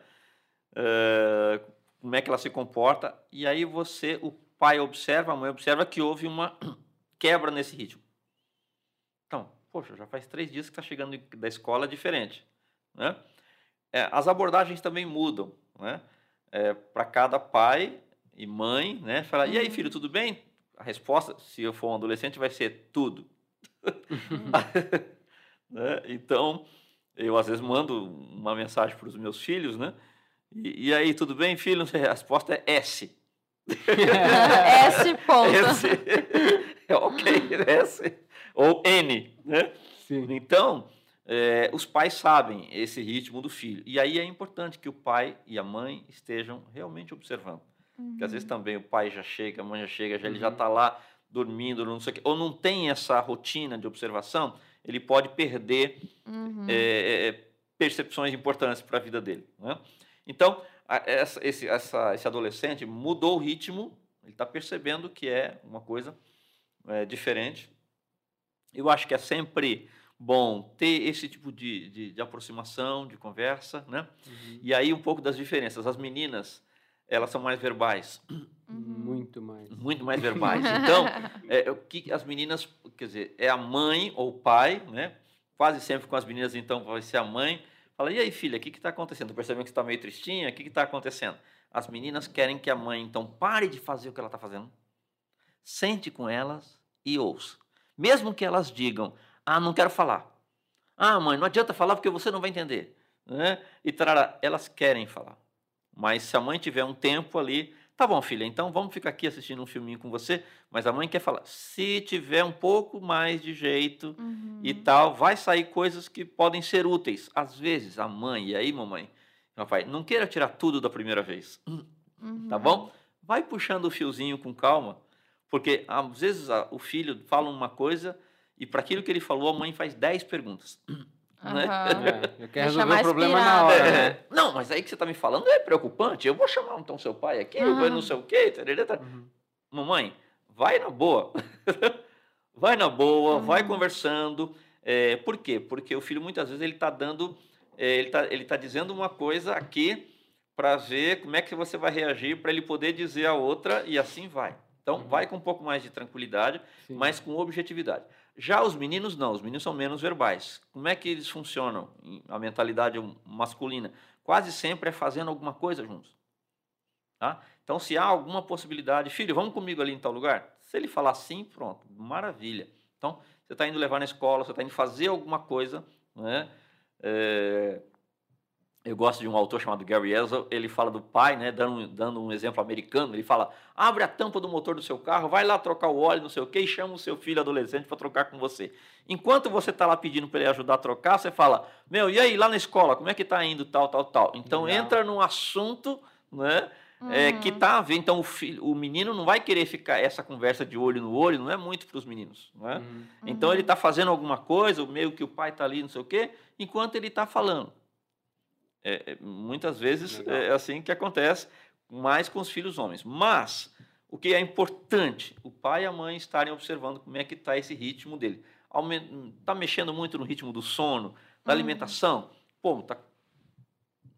Eh, como é que ela se comporta. E aí você, o pai observa, a mãe observa que houve uma quebra nesse ritmo. Então, poxa, já faz três dias que está chegando da escola diferente. Né? É, as abordagens também mudam. Né? É, Para cada pai e mãe, né? Fala, e aí, filho, tudo bem? A resposta, se eu for um adolescente, vai ser tudo. né? Então, eu às vezes mando uma mensagem para os meus filhos, né? E, e, aí, tudo bem, filho? A resposta é S. S ponto. S. É ok, S. Ou N, né? Sim. Então, é, os pais sabem esse ritmo do filho. E aí é importante que o pai e a mãe estejam realmente observando. Porque às vezes também o pai já chega, a mãe já chega, já, ele já Uhum. está lá dormindo, não sei o quê, ou não tem essa rotina de observação, ele pode perder Uhum. é, é, percepções importantes para a vida dele. Né? Então, a- essa- esse, essa- esse adolescente mudou o ritmo, ele está percebendo que é uma coisa é, diferente. Eu acho que é sempre bom ter esse tipo de, de, de aproximação, de conversa, né? Uhum. E aí um pouco das diferenças. As meninas, elas são mais verbais, Uhum. Muito mais. muito mais verbais. Então, é, o que as meninas, quer dizer, é a mãe ou o pai, né? Quase sempre com as meninas, então, vai ser a mãe. Fala, e aí, filha, o que está acontecendo? Percebendo que você está meio tristinha? O que está acontecendo? As meninas querem que a mãe, então, pare de fazer o que ela está fazendo. Sente com elas e ouça. Mesmo que elas digam, ah, não quero falar. Ah, mãe, não adianta falar porque você não vai entender. Né? E tarará, elas querem falar. Mas se a mãe tiver um tempo ali, tá bom, filha, então vamos ficar aqui assistindo um filminho com você, mas a mãe quer falar. Se tiver um pouco mais de jeito Uhum. e tal, vai sair coisas que podem ser úteis. Às vezes, a mãe, e aí, mamãe, papai, não queira tirar tudo da primeira vez, Uhum. tá bom? Vai puxando o fiozinho com calma, porque às vezes a- o filho fala uma coisa e para aquilo que ele falou, a mãe faz 10 perguntas. Né? Aham. É, eu quero Deixa resolver o problema na hora, É, né? Não, mas aí que você está me falando é preocupante. Eu vou chamar então seu pai aqui, eu vou não sei o quê. tarará, tarará. Uhum. Mamãe, vai na boa. vai na boa, vai Uhum. conversando. É, por quê? Porque o filho muitas vezes ele está dando, é, ele está ele tá dizendo uma coisa aqui para ver como é que você vai reagir para ele poder dizer a outra e assim vai. Então Uhum. vai com um pouco mais de tranquilidade, Sim. mas com objetividade. Já os meninos não, os meninos são menos verbais. Como é que eles funcionam? A mentalidade masculina quase sempre é fazendo alguma coisa juntos. Tá? Então, se há alguma possibilidade, filho, vamos comigo ali em tal lugar? Se ele falar sim, pronto, maravilha. Então, você está indo levar na escola, você está indo fazer alguma coisa. Né? É, Eu gosto de um autor chamado Gary Ezel, ele fala do pai, né, dando, dando um exemplo americano, ele fala, abre a tampa do motor do seu carro, vai lá trocar o óleo, não sei o quê, e chama o seu filho adolescente para trocar com você. Enquanto você está lá pedindo para ele ajudar a trocar, você fala, meu, e aí, lá na escola, como é que está indo, tal, tal, tal. Então, Legal. entra num assunto, né, é, que Uhum. tá a ver, então o, filho, o menino não vai querer ficar essa conversa de olho no olho, não é muito para os meninos, não é? Uhum. Então ele está fazendo alguma coisa, meio que o pai está ali, não sei o quê, enquanto ele está falando. É, é, muitas vezes Legal. é assim que acontece, mais com os filhos homens. Mas o que é importante, o pai e a mãe estarem observando como é que está esse ritmo dele. Está mexendo muito no ritmo do sono, da Uhum. alimentação. Pô, tá...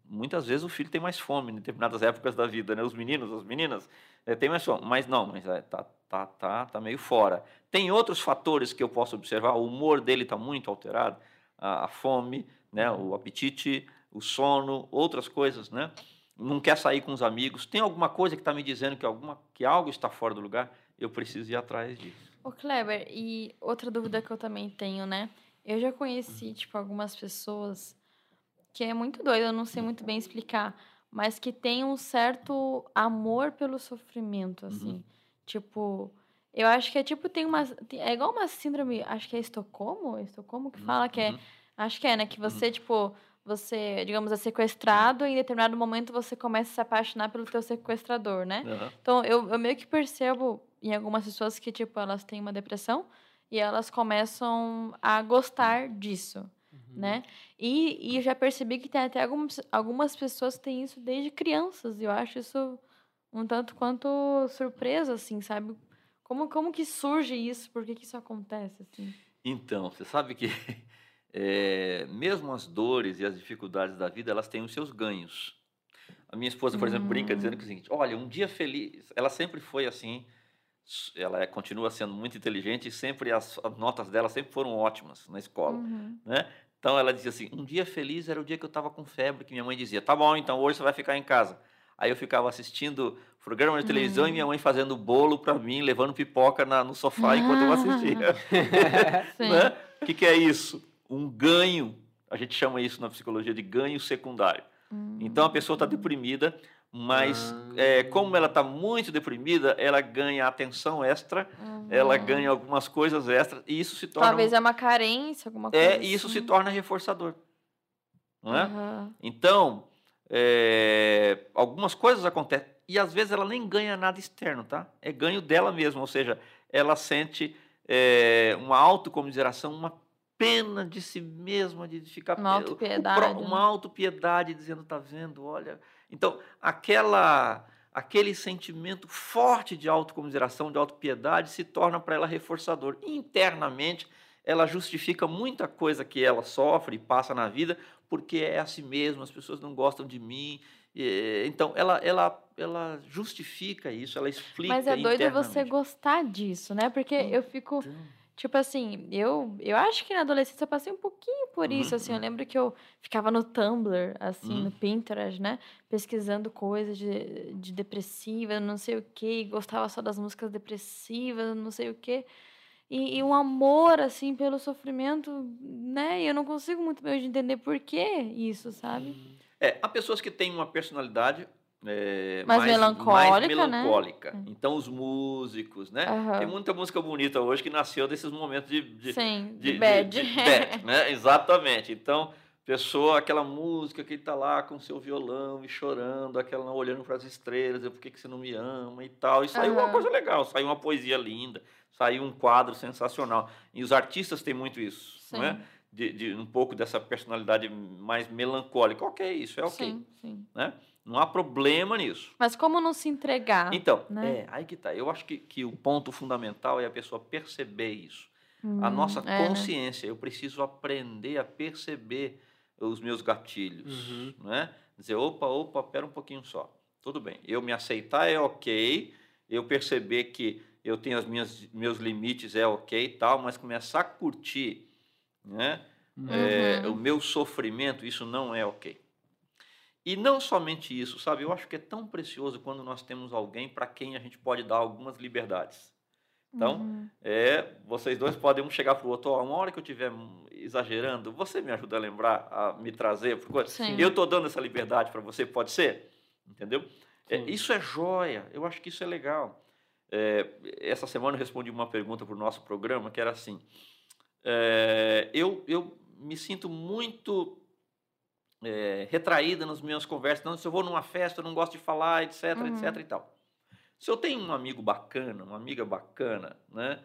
muitas vezes o filho tem mais fome em determinadas épocas da vida, né? Os meninos, as meninas é, têm mais fome. Mas não, mas é, tá, tá, tá, tá meio fora. Tem outros fatores que eu posso observar. O humor dele está muito alterado, a, a fome, né? O apetite, o sono, outras coisas, né? Não quer sair com os amigos. Tem alguma coisa que está me dizendo que, alguma, que algo está fora do lugar? Eu preciso ir atrás disso. Ô, Kleber, e outra dúvida que eu também tenho, né? Eu já conheci, tipo, algumas pessoas que é muito doido, eu não sei muito bem explicar, mas que tem um certo amor pelo sofrimento, assim. Tipo, eu acho que é tipo, tem uma. É igual uma síndrome, acho que é Estocolmo? Estocolmo que fala que é. Uhum. Acho que é, né? Que você, tipo, você, digamos, é sequestrado e em determinado momento você começa a se apaixonar pelo teu sequestrador, né? Aham. Então, eu, eu meio que percebo em algumas pessoas que, tipo, elas têm uma depressão e elas começam a gostar disso. né? E, e eu já percebi que tem até algumas, algumas pessoas que têm isso desde crianças. E eu acho isso um tanto quanto surpresa, assim, sabe? Como, como que surge isso? Por que, que isso acontece, assim? Então, você sabe que é, mesmo as dores e as dificuldades da vida, elas têm os seus ganhos. A minha esposa, por exemplo, brinca dizendo que é o seguinte: olha, um dia feliz. Ela sempre foi assim, ela é, continua sendo muito inteligente e sempre as, as, notas dela sempre foram ótimas na escola, Uhum. né? Então ela dizia assim: um dia feliz era o dia que eu estava com febre, que minha mãe dizia: tá bom, então hoje você vai ficar em casa. Aí eu ficava assistindo programa de televisão e minha mãe fazendo bolo para mim, levando pipoca na, no sofá enquanto eu assistia. Sim. né? O que, que é isso? Um ganho. A gente chama isso na psicologia de ganho secundário. Então a pessoa está deprimida, mas Ah. é, como ela está muito deprimida, ela ganha atenção extra, ela Uhum. ganha algumas coisas extras e isso se torna Talvez um- é uma carência, alguma coisa. é, e isso se assim. torna reforçador, não é? Aham. Então é, algumas coisas acontecem e às vezes ela nem ganha nada externo, tá? É ganho dela mesma, ou seja, ela sente é, uma autocomiseração, uma pena de si mesma, de ficar Uma autopiedade, né? uma autopiedade dizendo, tá vendo, olha. Então, aquela aquele sentimento forte de autocomiseração, de autopiedade se torna para ela reforçador. Internamente, ela justifica muita coisa que ela sofre e passa na vida, porque é assim mesmo, as pessoas não gostam de mim. Então, ela, ela, ela justifica isso, ela explica Mas é doido você gostar disso, né? Porque eu fico. Tipo assim, eu, eu acho que na adolescência eu passei um pouquinho por isso, Uhum, assim, eu uhum. lembro que eu ficava no Tumblr, assim, Uhum. no Pinterest, né, pesquisando coisas de, de depressiva, não sei o quê, e gostava só das músicas depressivas, não sei o quê, e, e um amor, assim, pelo sofrimento, né, e eu não consigo muito bem hoje entender por que isso, sabe? É, há pessoas que têm uma personalidade é, Mais mais, melancólica, mais né? melancólica. É. Então, os músicos, né? Aham. Tem muita música bonita hoje que nasceu desses momentos de, de, Sim, de, de bad. de- de bad, né? Exatamente. Então, pessoa, aquela música que ele tá lá com seu violão e chorando, aquela olhando para as estrelas, por que, que você não me ama e tal. E saiu uma Aham. coisa legal, saiu uma poesia linda, saiu um quadro sensacional. E os artistas têm muito isso, é? Sim. De, de um pouco dessa personalidade mais melancólica. Ok, isso é ok. Sim, sim. Né? Não há problema nisso. Mas como não se entregar? Então, né? é, aí que tá. Eu acho que, que o ponto fundamental é a pessoa perceber isso. a Hum, nossa é, né? consciência. Eu preciso aprender a perceber os meus gatilhos. Uhum. Né? Dizer, opa, opa, pera um pouquinho só. Tudo bem. Eu me aceitar é ok. Eu perceber que eu tenho os minhas, meus limites é ok e tal, mas começar a curtir né? É, Uhum. o meu sofrimento, isso não é ok. E não somente isso, sabe? Eu acho que é tão precioso quando nós temos alguém para quem a gente pode dar algumas liberdades. Então, Uhum. é, vocês dois podem um chegar para o outro, ó, uma hora que eu estiver exagerando, você me ajuda a lembrar, a me trazer, por coisa. Sim. Eu estou dando essa liberdade para você, pode ser? Entendeu? É, isso é joia, eu acho que isso é legal. É, essa semana eu respondi uma pergunta para o nosso programa que era assim: é, eu, eu me sinto muito é, retraída nas minhas conversas. Não, se eu vou numa festa, eu não gosto de falar, etc, Uhum. etc e tal. Se eu tenho um amigo bacana, uma amiga bacana, né,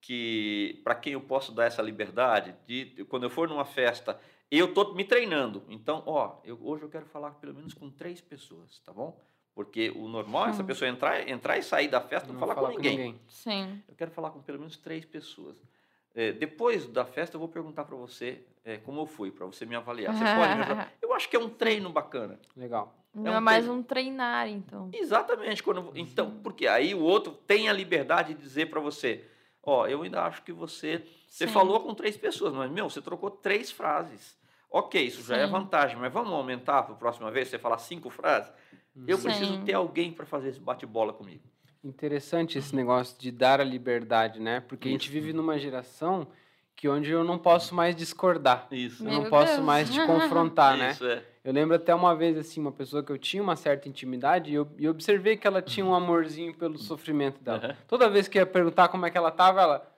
que para quem eu posso dar essa liberdade de quando eu for numa festa, eu tô me treinando. Então, ó, eu, hoje eu quero falar pelo menos com três pessoas, tá bom? Porque o normal é essa Hum. pessoa entrar, entrar e sair da festa, não, falar com ninguém. Sim. Eu quero falar com pelo menos três pessoas. É, depois da festa, eu vou perguntar para você é, como eu fui, para você me avaliar. Você pode me ajudar? Eu acho que é um treino bacana. Legal. Não um é mais treino. um treinar, então. Exatamente. Quando, então, porque aí o outro tem a liberdade de dizer para você: Ó, eu ainda acho que você. Você Sim. falou com três pessoas, mas, meu, você trocou três frases. Ok, isso já é Sim. vantagem, mas vamos aumentar para a próxima vez? Você falar cinco frases? Eu Sim. preciso ter alguém para fazer esse bate-bola comigo. Interessante esse negócio de dar a liberdade, né? Porque a gente Isso. vive numa geração que onde eu não posso mais discordar. Isso. Eu Meu não posso Deus. mais te confrontar, né? Isso é. Eu lembro até uma vez, assim, uma pessoa que eu tinha uma certa intimidade e eu, eu observei que ela tinha um amorzinho pelo sofrimento dela. Aham. Toda vez que eu ia perguntar como é que ela tava, ela...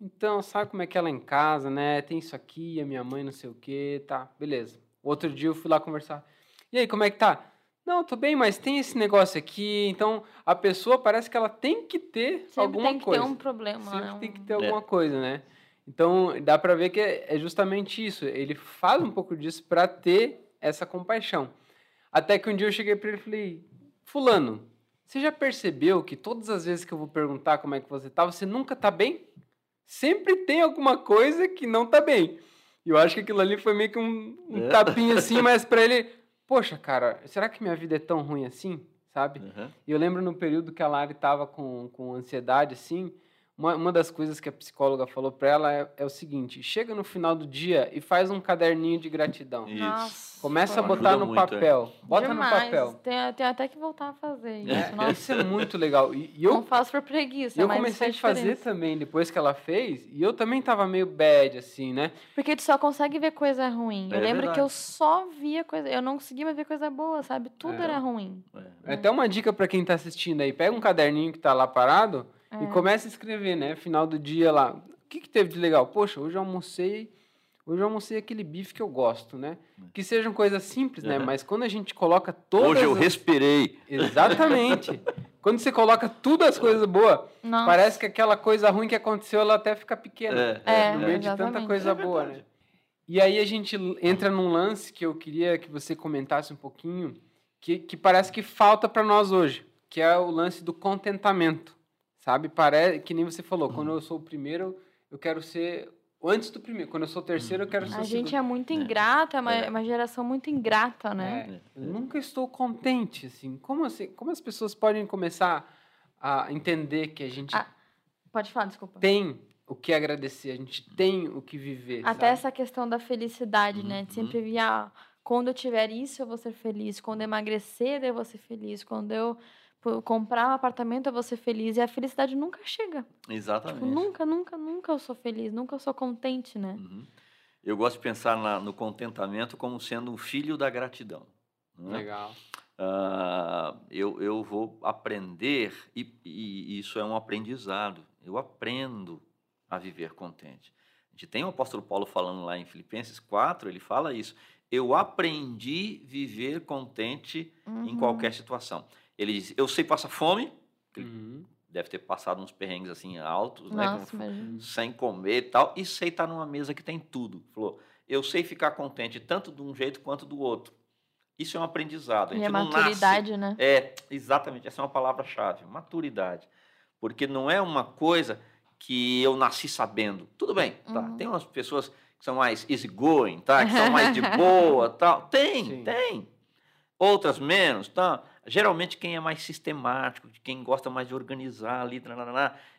Então, sabe como é que ela é em casa, né? Tem isso aqui, a minha mãe não sei o quê, tá, beleza. Outro dia eu fui lá conversar. E aí, como é que tá? Não, tô bem, mas tem esse negócio aqui. Então, a pessoa parece que ela tem que ter Sempre alguma tem que coisa. ter um problema, Sempre né? tem que ter É. alguma coisa, né? Então, dá para ver que é, é justamente isso. Ele faz um pouco disso para ter essa compaixão. Até que um dia eu cheguei para ele e falei: Fulano, você já percebeu que todas as vezes que eu vou perguntar como é que você tá, você nunca tá bem? Sempre tem alguma coisa que não tá bem. E eu acho que aquilo ali foi meio que um, um É. tapinha assim, mas para ele, poxa, cara, será que minha vida é tão ruim assim? Sabe? Uhum. E eu lembro no período que a Lari estava com, com ansiedade, assim, uma, uma das coisas que a psicóloga falou para ela é, é o seguinte: chega no final do dia e faz um caderninho de gratidão. Isso. Nossa, Começa a botar no muito, é. papel. Bota Demais. no papel. Tem, tem até que voltar a fazer isso. É, Nossa, isso é muito legal. E, e não eu, faço por preguiça, eu mas comecei a faz fazer diferença. também depois que ela fez, e eu também tava meio bad, assim, né? Porque tu só consegue ver coisa ruim. Eu É lembro que eu só via coisa. Eu não conseguia mais ver coisa boa, sabe? Tudo É. era ruim. É. Até uma dica para quem tá assistindo aí: pega um caderninho que tá lá parado e É. começa a escrever, né? Final do dia lá. O que, que teve de legal? Poxa, hoje eu almocei. Hoje eu almocei aquele bife que eu gosto, né? Que sejam coisas simples, né? Mas quando a gente coloca todas. Hoje eu as- respirei. Exatamente. quando você coloca tudo as coisas boas, Nossa. parece que aquela coisa ruim que aconteceu, ela até fica pequena. É, no meio de tanta coisa É boa, né? E aí a gente entra num lance que eu queria que você comentasse um pouquinho, que, que parece que falta para nós hoje, que é o lance do contentamento, sabe? Parece que nem você falou, quando eu sou o primeiro, eu quero ser antes do primeiro, quando eu sou o terceiro, eu quero ser A o gente segundo. é muito É. ingrato, é uma, É. uma geração muito ingrata, né? É, eu nunca estou contente, assim. Como assim? Como as pessoas podem começar a entender que a gente Ah, Pode falar, desculpa. tem o que agradecer, a gente tem o que viver, Até sabe? essa questão da felicidade, né? De Uhum. sempre vir, ah, quando eu tiver isso, eu vou ser feliz. Quando eu emagrecer, eu vou ser feliz. Quando eu comprar um apartamento, vou ser feliz. E a felicidade nunca chega. Tipo, Exatamente. nunca, nunca, nunca eu sou feliz. Nunca eu sou contente, né? Uhum. Eu gosto de pensar na- no contentamento como sendo um filho da gratidão. né? Legal. Ah, eu, eu vou aprender, e, e isso é um aprendizado, eu aprendo a viver contente. A gente tem o apóstolo Paulo falando lá em Filipenses 4, ele fala isso. Eu aprendi viver contente em Uhum. qualquer situação. Ele diz, eu sei passar fome, Uhum. deve ter passado uns perrengues assim altos, né? Nossa, como- imagina. sem comer e tal, e sei estar numa mesa que tem tudo. Falou, eu sei ficar contente tanto de um jeito quanto do outro. Isso é um aprendizado. A E gente a não maturidade, nasce. né? É, exatamente, essa é uma palavra-chave, maturidade. Porque não é uma coisa que eu nasci sabendo. Tudo bem, tá? Uhum. Tem umas pessoas que são mais easygoing, tá? Que são mais de boa, tal. Tem, Sim. tem. Outras menos, tá? Geralmente quem é mais sistemático, quem gosta mais de organizar ali,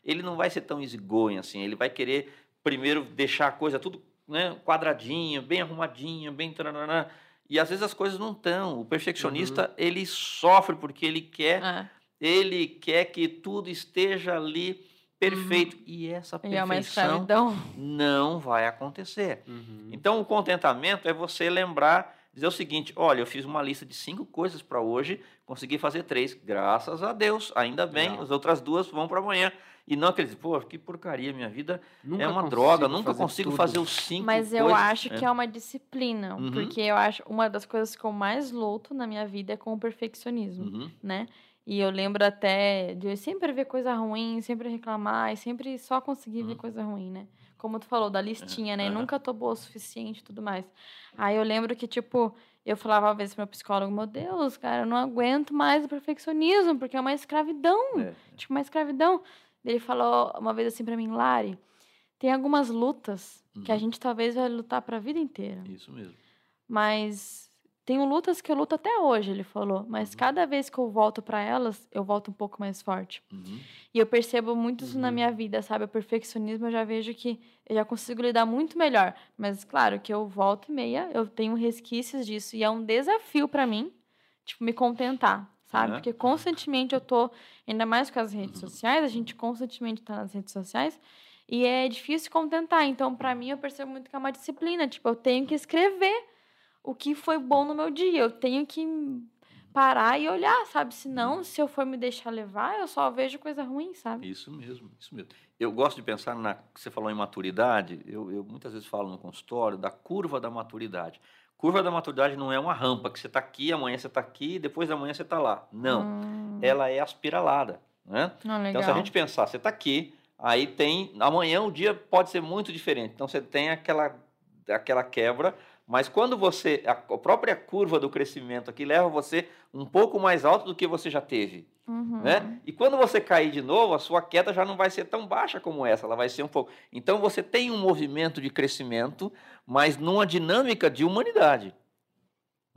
ele não vai ser tão easygoing assim. Ele vai querer primeiro deixar a coisa tudo né, quadradinha, bem arrumadinha, bem trarará. E às vezes as coisas não estão. O perfeccionista, ele sofre porque ele quer É. ele quer que tudo esteja ali perfeito. E essa é perfeição escravidão. não vai acontecer. Uhum. Então, o contentamento é você lembrar, dizer o seguinte: olha, eu fiz uma lista de cinco coisas para hoje, consegui fazer três, graças a Deus, ainda bem, Legal. as outras duas vão para amanhã. E não aqueles, pô, que porcaria, minha vida Nunca é uma droga, nunca fazer consigo tudo. fazer os cinco Mas eu coisas. acho que é uma disciplina. Uhum. Porque eu acho uma das coisas que eu mais luto na minha vida é com o perfeccionismo. Uhum. né? E eu lembro até de eu sempre ver coisa ruim, sempre reclamar e sempre só conseguir ver Uhum. coisa ruim, né? Como tu falou, da listinha, né? aham. Nunca tô boa o suficiente e tudo mais. Aí eu lembro que, tipo, eu falava uma vez pro meu psicólogo, meu Deus, cara, eu não aguento mais o perfeccionismo, porque é uma escravidão. É. Tipo, uma escravidão. Ele falou uma vez assim pra mim, Lari, tem algumas lutas que a Uhum. gente talvez vai lutar pra vida inteira. Isso mesmo. Mas tenho lutas que eu luto até hoje, ele falou. Mas Uhum. cada vez que eu volto pra elas, eu volto um pouco mais forte. Uhum. E eu percebo muito isso na Uhum. minha vida, sabe? O perfeccionismo eu já vejo que eu já consigo lidar muito melhor. Mas claro que eu volto e meia, eu tenho resquícios disso. E é um desafio pra mim, tipo, me contentar, sabe? Porque constantemente eu tô, ainda mais com as redes sociais, a gente constantemente tá nas redes sociais. E é difícil contentar. Então, pra mim, eu percebo muito que é uma disciplina. Tipo, eu tenho que escrever o que foi bom no meu dia. Eu tenho que parar e olhar, sabe? Senão, se eu for me deixar levar, eu só vejo coisa ruim, sabe? Isso mesmo, isso mesmo. Eu gosto de pensar na que você falou em maturidade. Eu, eu muitas vezes falo no consultório da curva da maturidade. Curva da maturidade não é uma rampa que você está aqui, amanhã você está aqui, depois da manhã você está lá. Não, Hum, ela é aspiralada, né? não, legal. Então, se a gente pensar, você está aqui, Aí tem, amanhã o dia pode ser muito diferente. Então você tem aquela, aquela quebra, mas quando você, a própria curva do crescimento aqui leva você um pouco mais alto do que você já teve. Uhum. Né? E quando você cair de novo, a sua queda já não vai ser tão baixa como essa, ela vai ser um pouco. Então você tem um movimento de crescimento, mas numa dinâmica de humanidade.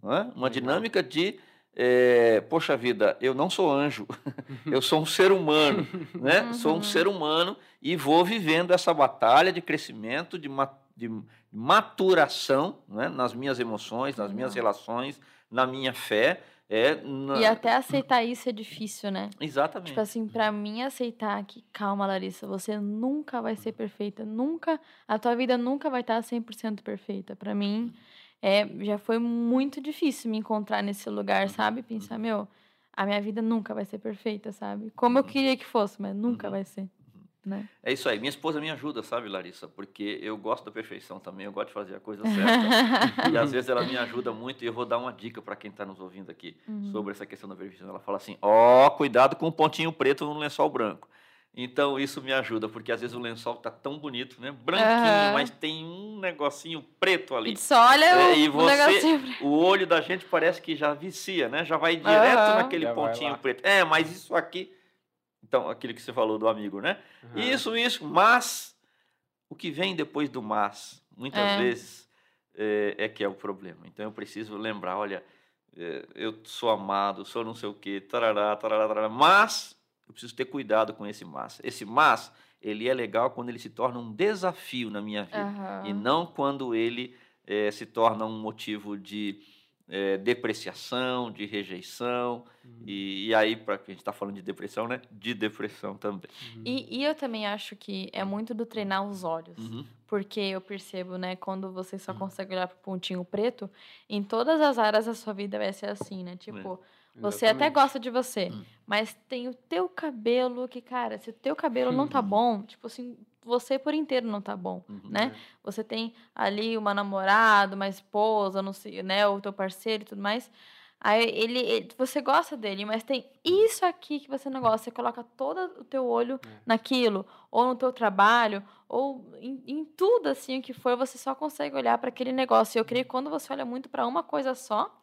Né? Uma dinâmica de é, poxa vida, eu não sou anjo, eu sou um ser humano, né? Uhum. Sou um ser humano e vou vivendo essa batalha de crescimento, de, ma de maturação né? nas minhas emoções, nas minhas relações, na minha fé. É, na... E até aceitar isso é difícil, né? Exatamente. Tipo assim, para mim aceitar que, calma, Larissa, você nunca vai ser perfeita, nunca, a tua vida nunca vai estar 100% perfeita. Para mim, é, já foi muito difícil me encontrar nesse lugar, sabe? Pensar, meu, a minha vida nunca vai ser perfeita, sabe? Como eu queria que fosse, mas nunca vai ser. Né? É isso aí. Minha esposa me ajuda, sabe, Larissa? Porque eu gosto da perfeição também, eu gosto de fazer a coisa certa. e às vezes ela me ajuda muito e eu vou dar uma dica para quem está nos ouvindo aqui uhum. sobre essa questão da perfeição. Ela fala assim: ó, oh, cuidado com o pontinho preto no lençol branco. Então isso me ajuda, porque às vezes o lençol tá tão bonito, né? Branquinho, uhum. mas tem um negocinho preto ali. E só olha é, o, e você, o olho da gente parece que já vicia, né? Já vai direto uhum. naquele já pontinho preto. É, mas isso aqui. Então, aquilo que você falou do amigo, né? Uhum. Isso, isso, mas o que vem depois do mas, muitas é. vezes, é, é, que é o problema. Então eu preciso lembrar, olha, é, eu sou amado, sou não sei o quê, tarará, tarará, tarará, mas eu preciso ter cuidado com esse mas. Esse mas, ele é legal quando ele se torna um desafio na minha vida. Uhum. E não quando ele é, se torna um motivo de é, depreciação, de rejeição. Uhum. E, e, aí, para a gente está falando de depressão, né? De depressão também. Uhum. E, e, eu também acho que é muito do treinar os olhos. Uhum. Porque eu percebo, né? Quando você só uhum. consegue olhar para o pontinho preto, em todas as áreas da sua vida vai ser assim, né? Tipo. É você até gosta de você, hum. mas tem o teu cabelo que, cara, se o teu cabelo não tá uhum. bom, tipo assim, você por inteiro não tá bom, uhum, né? É. Você tem ali uma namorada, uma esposa, não sei, né, o teu parceiro e tudo mais. Aí ele, ele, você gosta dele, mas tem isso aqui que você não gosta. Você coloca todo o teu olho é. naquilo, ou no teu trabalho, ou em, em, tudo assim o que for, você só consegue olhar para aquele negócio. E eu creio que quando você olha muito para uma coisa só,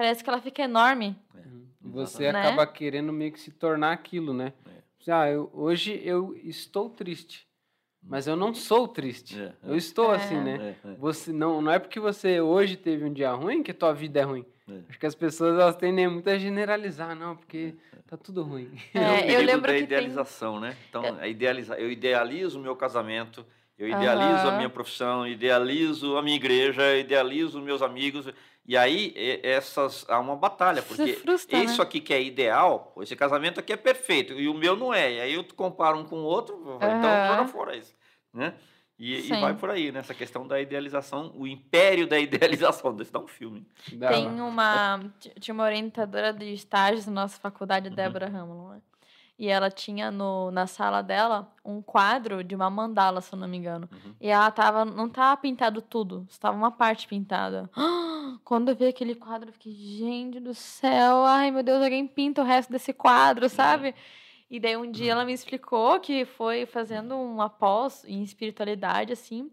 Parece que ela fica enorme. É, você né? acaba querendo meio que se tornar aquilo, né? É. Ah, eu, hoje eu estou triste. Mas eu não sou triste. É, eu estou é. assim, né? É, é. Você não, não é porque você hoje teve um dia ruim que a tua vida é ruim. Acho que as pessoas elas tendem muito a generalizar, não, porque tá tudo ruim. É, eu lembro da idealização, tem... né? Então, é. idealizar, eu idealizo o meu casamento, eu idealizo uhum. a minha profissão, idealizo a minha igreja, idealizo os meus amigos. E aí, essas, há uma batalha, porque frustra, isso né? aqui que é ideal, esse casamento aqui é perfeito, e o meu não é. E aí eu comparo um com o outro, uhum. então joga fora isso. Né? E, e, vai por aí, nessa questão da idealização, o império da idealização. Desse dá um filme. Tem uma. Tinha uma orientadora de estágios na nossa faculdade, uhum. Débora Ramon, né? E ela tinha no, na sala dela um quadro de uma mandala, se eu não me engano. Uhum. E ela tava, não tava pintado tudo, estava uma parte pintada. Quando eu vi aquele quadro, eu fiquei, gente do céu, ai meu Deus, alguém pinta o resto desse quadro, sabe? Uhum. E daí um dia ela me explicou que foi fazendo um após em espiritualidade, assim,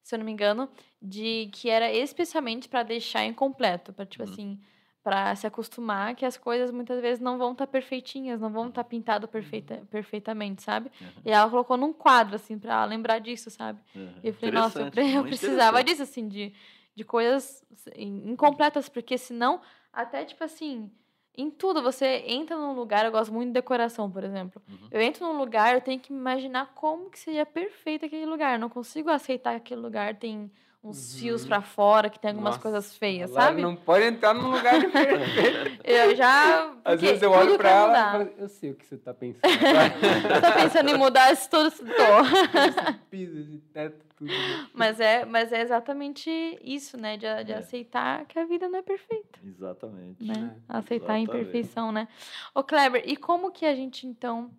se eu não me engano, de que era especialmente para deixar incompleto, para tipo uhum. assim para se acostumar que as coisas muitas vezes não vão estar tá perfeitinhas, não vão estar tá pintado perfeita, uhum. perfeitamente, sabe? Uhum. E ela colocou num quadro assim para lembrar disso, sabe? Uhum. E eu falei, nossa, eu, eu precisava disso assim de, de coisas incompletas, porque senão até tipo assim, em tudo você entra num lugar, eu gosto muito de decoração, por exemplo. Uhum. Eu entro num lugar, eu tenho que imaginar como que seria perfeito aquele lugar. Eu não consigo aceitar que aquele lugar tem uns uhum. fios para fora, que tem algumas Nossa, coisas feias, sabe? Não pode entrar num lugar perfeito. eu já. Às vezes eu olho para ela e falo, eu sei o que você tá pensando. você tá pensando em mudar isso tudo? Tô. esse piso, esse teto, tudo. Mas é, mas é exatamente isso, né? De, de é. aceitar que a vida não é perfeita. Exatamente. Né? É. Aceitar Exatamente. a imperfeição, né? Ô, Kleber, e como que a gente, então,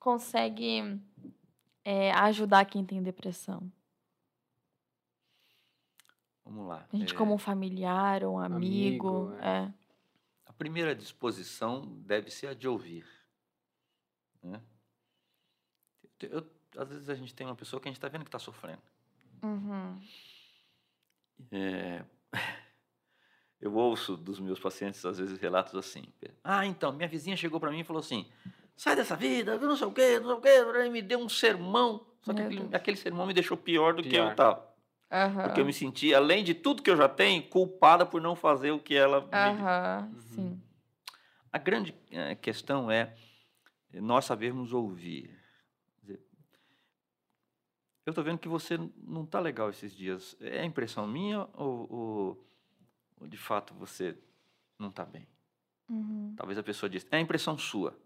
consegue é, ajudar quem tem depressão? Vamos lá. A gente, é... como um familiar, um amigo. amigo é. é. A primeira disposição deve ser a de ouvir. Né? Eu às vezes a gente tem uma pessoa que a gente está vendo que está sofrendo. Uhum. É, eu ouço dos meus pacientes, às vezes, relatos assim. Ah, então, minha vizinha chegou para mim e falou assim, sai dessa vida, não sei o quê, não sei o quê, e me deu um sermão. Só que aquele, aquele, sermão me deixou pior do pior. que eu estava. Uhum. Porque eu me senti, além de tudo que eu já tenho, culpada por não fazer o que ela uhum. me. Sim. A grande eh, questão é nós sabermos ouvir. Eu estou vendo que você não está legal esses dias. É impressão minha ou, ou, ou de fato você não está bem? Uhum. Talvez a pessoa diz, é impressão sua.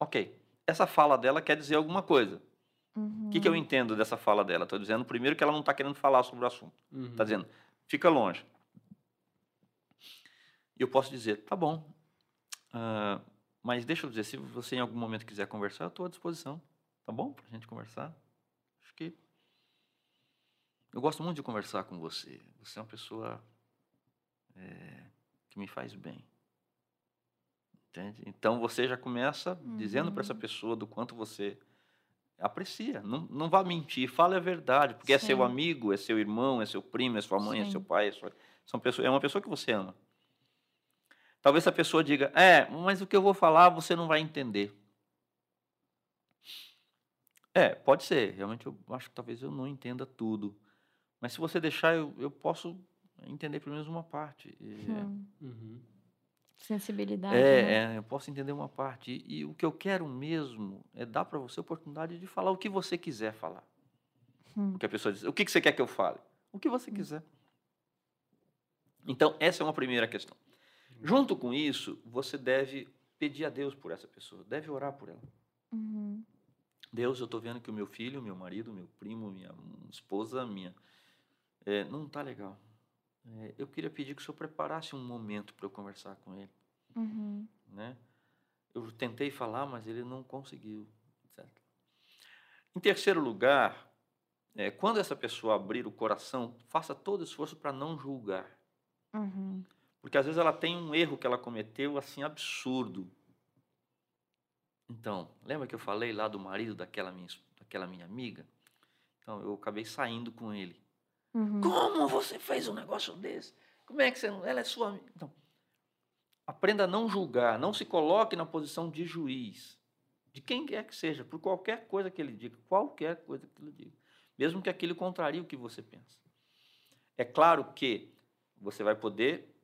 Ok, essa fala dela quer dizer alguma coisa. O uhum. que, que eu entendo dessa fala dela? Estou dizendo, primeiro, que ela não está querendo falar sobre o assunto. Está uhum. dizendo, fica longe. E eu posso dizer, tá bom, uh, mas deixa eu dizer, se você em algum momento quiser conversar, eu estou à disposição. Tá bom? Para a gente conversar. Acho que. Eu gosto muito de conversar com você. Você é uma pessoa é, que me faz bem. Entende? Então você já começa uhum. dizendo para essa pessoa do quanto você aprecia. Não, não vá mentir, fale a verdade, porque Sim. é seu amigo, é seu irmão, é seu primo, é sua mãe, Sim. é seu pai, é, sua, são pessoas, é uma pessoa que você ama. Talvez a pessoa diga: É, mas o que eu vou falar você não vai entender. É, pode ser. Realmente eu acho que talvez eu não entenda tudo. Mas se você deixar, eu, eu posso entender pelo menos uma parte. Hum. Uhum. Sensibilidade. É, né? é, eu posso entender uma parte. E, e o que eu quero mesmo é dar para você a oportunidade de falar o que você quiser falar. Hum. Porque a pessoa diz: O que, que você quer que eu fale? O que você hum. quiser. Então, essa é uma primeira questão. Junto com isso, você deve pedir a Deus por essa pessoa, deve orar por ela. Uhum. Deus, eu estou vendo que o meu filho, meu marido, meu primo, minha esposa, minha é, não está legal. É, eu queria pedir que o senhor preparasse um momento para eu conversar com ele. Uhum. Né? Eu tentei falar, mas ele não conseguiu. Em terceiro lugar, é, quando essa pessoa abrir o coração, faça todo esforço para não julgar. Uhum. Porque às vezes ela tem um erro que ela cometeu assim absurdo. Então, lembra que eu falei lá do marido daquela minha, daquela minha amiga? Então, eu acabei saindo com ele. Uhum. Como você fez um negócio desse? Como é que você não. Ela é sua. Então, aprenda a não julgar, não se coloque na posição de juiz. De quem quer que seja, por qualquer coisa que ele diga, qualquer coisa que ele diga. Mesmo que aquilo contrarie o que você pensa. É claro que você vai poder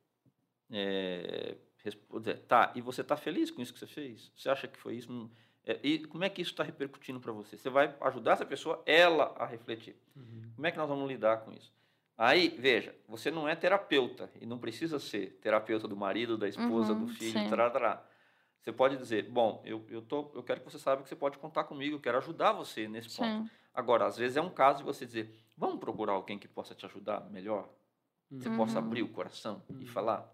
é, responder, tá, e você está feliz com isso que você fez? Você acha que foi isso? É, e como é que isso está repercutindo para você? Você vai ajudar essa pessoa, ela, a refletir. Uhum. Como é que nós vamos lidar com isso? Aí, veja, você não é terapeuta e não precisa ser terapeuta do marido, da esposa, uhum, do filho, tará, tará. Você pode dizer, bom, eu, eu, tô, eu quero que você saiba que você pode contar comigo, eu quero ajudar você nesse ponto. Sim. Agora, às vezes é um caso de você dizer, vamos procurar alguém que possa te ajudar melhor? Você uhum. possa abrir o coração uhum. e falar?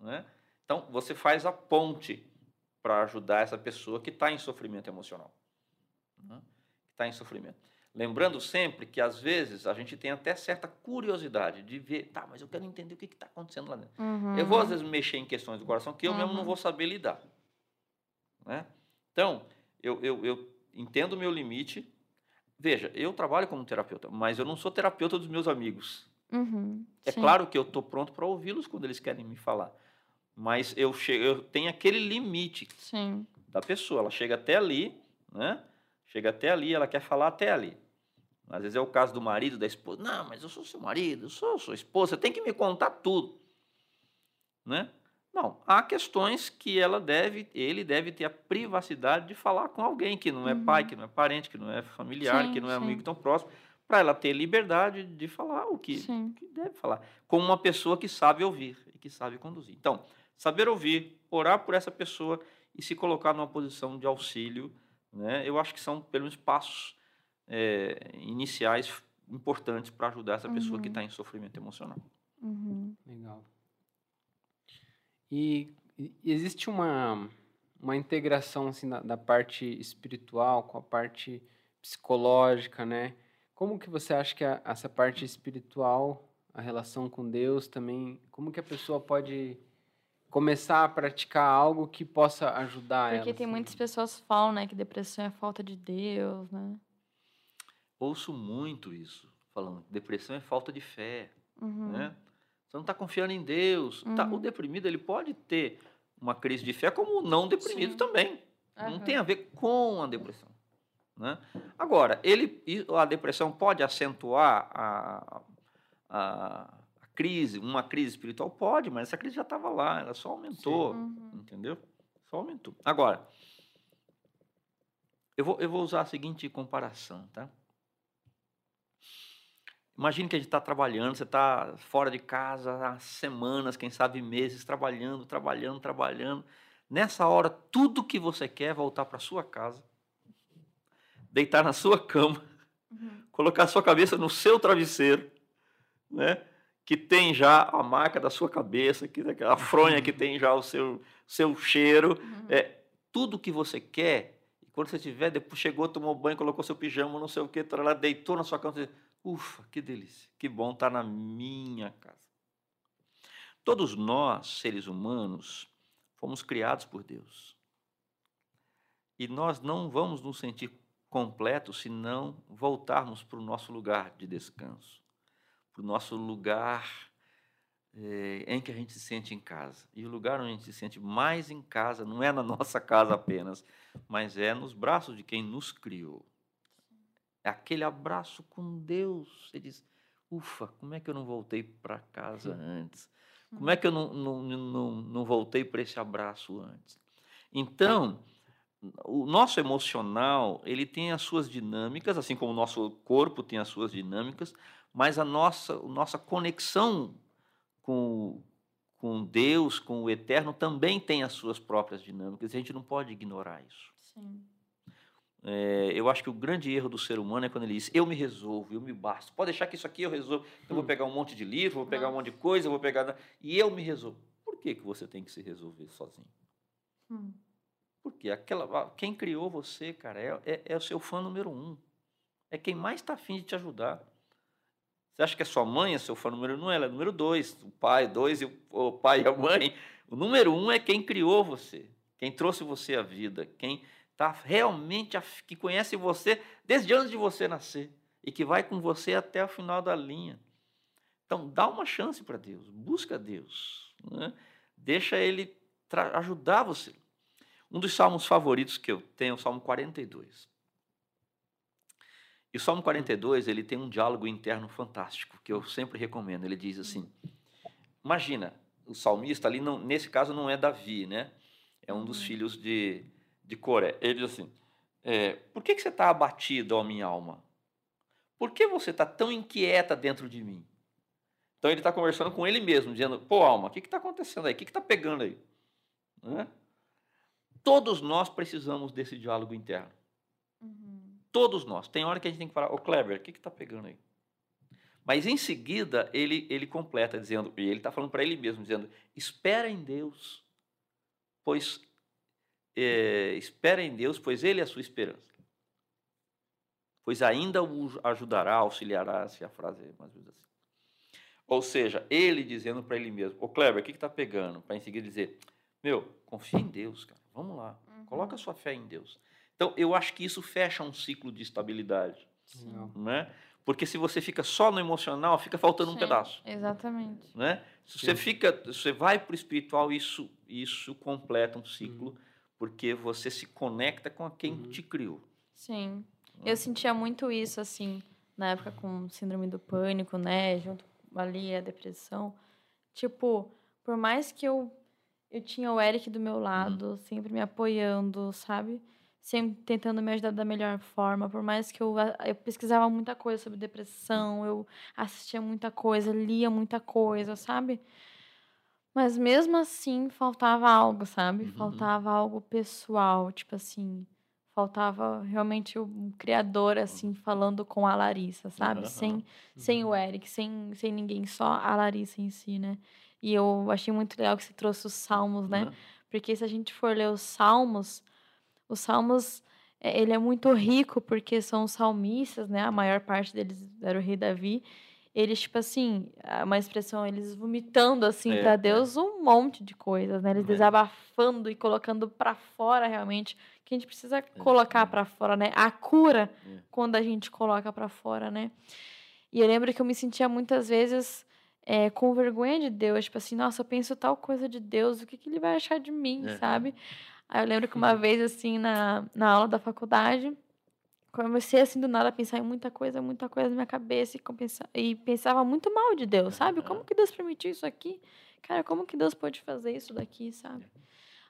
Né? Então, você faz a ponte para ajudar essa pessoa que está em sofrimento emocional. Né? Que está em sofrimento. Lembrando sempre que, às vezes, a gente tem até certa curiosidade de ver, tá, mas eu quero entender o que está acontecendo lá dentro. Uhum. Eu vou, às vezes, mexer em questões do coração que eu uhum. mesmo não vou saber lidar. Né? Então, eu, eu, eu entendo o meu limite. Veja, eu trabalho como terapeuta, mas eu não sou terapeuta dos meus amigos. Uhum, é claro que eu estou pronto para ouvi-los quando eles querem me falar. Mas eu, chego, eu tenho aquele limite sim. da pessoa. Ela chega até ali, né? Chega até ali, ela quer falar até ali. Às vezes é o caso do marido, da esposa. Não, mas eu sou seu marido, eu sou sua esposa, você tem que me contar tudo. Né? Não, há questões que ela deve, ele deve ter a privacidade de falar com alguém que não é uhum. pai, que não é parente, que não é familiar, sim, que não é sim. amigo tão próximo para ela ter liberdade de falar o que, que, deve falar, como uma pessoa que sabe ouvir e que sabe conduzir. Então, saber ouvir, orar por essa pessoa e se colocar numa posição de auxílio, né? Eu acho que são pelo menos passos é, iniciais importantes para ajudar essa pessoa uhum. que está em sofrimento emocional. Uhum. Legal. E, existe uma uma integração assim da, da parte espiritual com a parte psicológica, né? Como que você acha que a, essa parte espiritual, a relação com Deus também, como que a pessoa pode começar a praticar algo que possa ajudar Porque ela? Porque tem assim? muitas pessoas que falam, né, que depressão é falta de Deus, né? ouço muito isso, falando depressão é falta de fé, Uhum. né? Você não está confiando em Deus. Tá, o Uhum. deprimido ele pode ter uma crise de fé como o não deprimido Sim. também. Não Aham. tem a ver com a depressão. Né? Agora, ele, a depressão pode acentuar a, a crise, uma crise espiritual? Pode, mas essa crise já estava lá, ela só aumentou. Uhum. Entendeu? Só aumentou. Agora, eu vou, eu vou usar a seguinte comparação, tá? Imagine que a gente está trabalhando, você está fora de casa há semanas, quem sabe meses, trabalhando, trabalhando, trabalhando. Nessa hora, tudo que você quer é voltar para sua casa, deitar na sua cama, Uhum. colocar a sua cabeça no seu travesseiro, né? Que tem já a marca da sua cabeça, que a fronha que tem já o seu, seu cheiro, Uhum. é tudo que você quer. E quando você tiver, depois chegou, tomou banho, colocou seu pijama, não sei o que, lá, deitou na sua cama, você, ufa, que delícia, que bom estar na minha casa. Todos nós, seres humanos, fomos criados por Deus. E nós não vamos nos sentir completos se não voltarmos para o nosso lugar de descanso, para o nosso lugar eh, em que a gente se sente em casa. E o lugar onde a gente se sente mais em casa não é na nossa casa apenas, mas é nos braços de quem nos criou. É aquele abraço com Deus. Você diz: ufa, como é que eu não voltei para casa antes? Como é que eu não, não, não, não voltei para esse abraço antes? Então, o nosso emocional ele tem as suas dinâmicas, assim como o nosso corpo tem as suas dinâmicas, mas a nossa, a nossa conexão com, com Deus, com o eterno, também tem as suas próprias dinâmicas. E a gente não pode ignorar isso. Sim. É, eu acho que o grande erro do ser humano é quando ele diz: eu me resolvo, eu me basto. Pode deixar que isso aqui eu resolvo. Eu vou Hum. pegar um monte de livro, vou pegar um Nossa. monte de coisa, vou pegar. E eu me resolvo. Por que, que você tem que se resolver sozinho? Hum. Porque aquela, quem criou você, cara, é, é, é o seu fã número um. É quem mais está afim de te ajudar. Você acha que a sua mãe é seu fã número um? Ela é número dois. O pai, dois, e o, pai e a mãe. O número um é quem criou você. Quem trouxe você à vida. Quem está realmente, que conhece você desde antes de você nascer. E que vai com você até o final da linha. Então, dá uma chance para Deus. Busca Deus. né? Deixa Ele ajudar você. Um dos salmos favoritos que eu tenho é o Salmo 42. E o Salmo 42, ele tem um diálogo interno fantástico, que eu sempre recomendo. Ele diz assim: Imagina, o salmista ali, não, nesse caso não é Davi, né? É um dos Uhum. filhos de, de Coré. Ele diz assim: é, Por que, que você está abatido, ó minha alma? Por que você está tão inquieta dentro de mim? Então ele está conversando com ele mesmo, dizendo: Pô, alma, o que está acontecendo aí? O que está pegando aí? Né? Todos nós precisamos desse diálogo interno. Uhum. Todos nós. Tem hora que a gente tem que falar, ô Kleber, o que está pegando aí? Mas em seguida ele, ele completa dizendo, e ele está falando para ele mesmo, dizendo, espera em Deus, pois é, espera em Deus, pois Ele é a sua esperança. Pois ainda o ajudará, auxiliará, se a frase é mais ou menos assim. Ou seja, ele dizendo para ele mesmo, ô Kleber, o que está pegando? Para em seguida dizer, meu, confia em Deus, cara, vamos lá, Uhum. coloca a sua fé em Deus. Então, eu acho que isso fecha um ciclo de estabilidade, Legal. né? Porque se você fica só no emocional, fica faltando um Sim, pedaço, Exatamente. né? Se você Sim. fica, você vai para o espiritual, isso isso completa um ciclo, Uhum. porque você se conecta com quem Uhum. te criou. Sim. Eu sentia muito isso, assim, na época com síndrome do pânico, né? Junto ali a depressão. Tipo, por mais que eu, eu tinha o Eric do meu lado, sempre me apoiando, sabe? Sempre tentando me ajudar da melhor forma. Por mais que eu, a- eu pesquisava muita coisa sobre depressão, eu assistia muita coisa, lia muita coisa, sabe? Mas mesmo assim, faltava algo, sabe? Uhum. Faltava algo pessoal, tipo assim, faltava realmente um criador assim falando com a Larissa, sabe? Aham. Sem sem o Eric, sem sem ninguém, só a Larissa em si, né? E eu achei muito legal que você trouxe os salmos, né? Né? Porque se a gente for ler os salmos, os salmos é, ele é muito rico porque são os salmistas, né? A maior parte deles era o rei Davi. Eles, tipo assim, é uma expressão, eles vomitando, assim, É, para é. Deus um monte de coisas, né? Eles É. desabafando e colocando para fora, realmente, que a gente precisa colocar é. para fora, né? A cura É. quando a gente coloca para fora, né? E eu lembro que eu me sentia muitas vezes é, com vergonha de Deus, tipo assim, nossa, eu penso tal coisa de Deus, o que, que ele vai achar de mim, Uhum. sabe? Aí eu lembro que uma vez, assim, na, na aula da faculdade, comecei, assim, do nada a pensar em muita coisa, muita coisa na minha cabeça e, e pensava muito mal de Deus, sabe? Como que Deus permitiu isso aqui? Cara, como que Deus pode fazer isso daqui, sabe?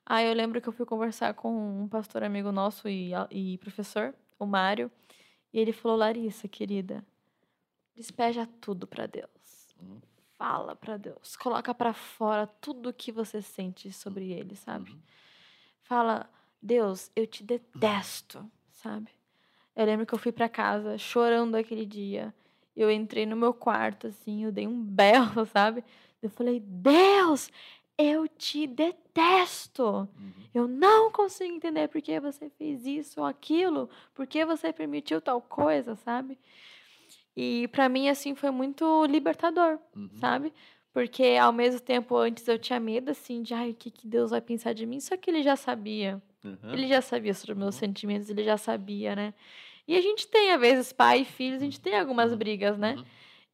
Aí eu lembro que eu fui conversar com um pastor amigo nosso e, e professor, o Mário, e ele falou: Larissa, querida, despeja tudo para Deus. Uhum. Fala para Deus. Coloca para fora tudo o que você sente sobre ele, sabe? Uhum. Fala: Deus, eu te detesto, sabe? Eu lembro que eu fui para casa chorando aquele dia. Eu entrei no meu quarto, assim, eu dei um berro, sabe? Eu falei: Deus, eu te detesto. Uhum. Eu não consigo entender por que você fez isso ou aquilo, por que você permitiu tal coisa, sabe? E pra mim assim foi muito libertador, Uhum. sabe? Porque ao mesmo tempo antes eu tinha medo assim de, ai, o que que Deus vai pensar de mim? Só que ele já sabia. Uhum. Ele já sabia sobre meus Uhum. sentimentos, ele já sabia, né? E a gente tem, às vezes, pai e filhos, a gente tem algumas Uhum. brigas, né? Uhum.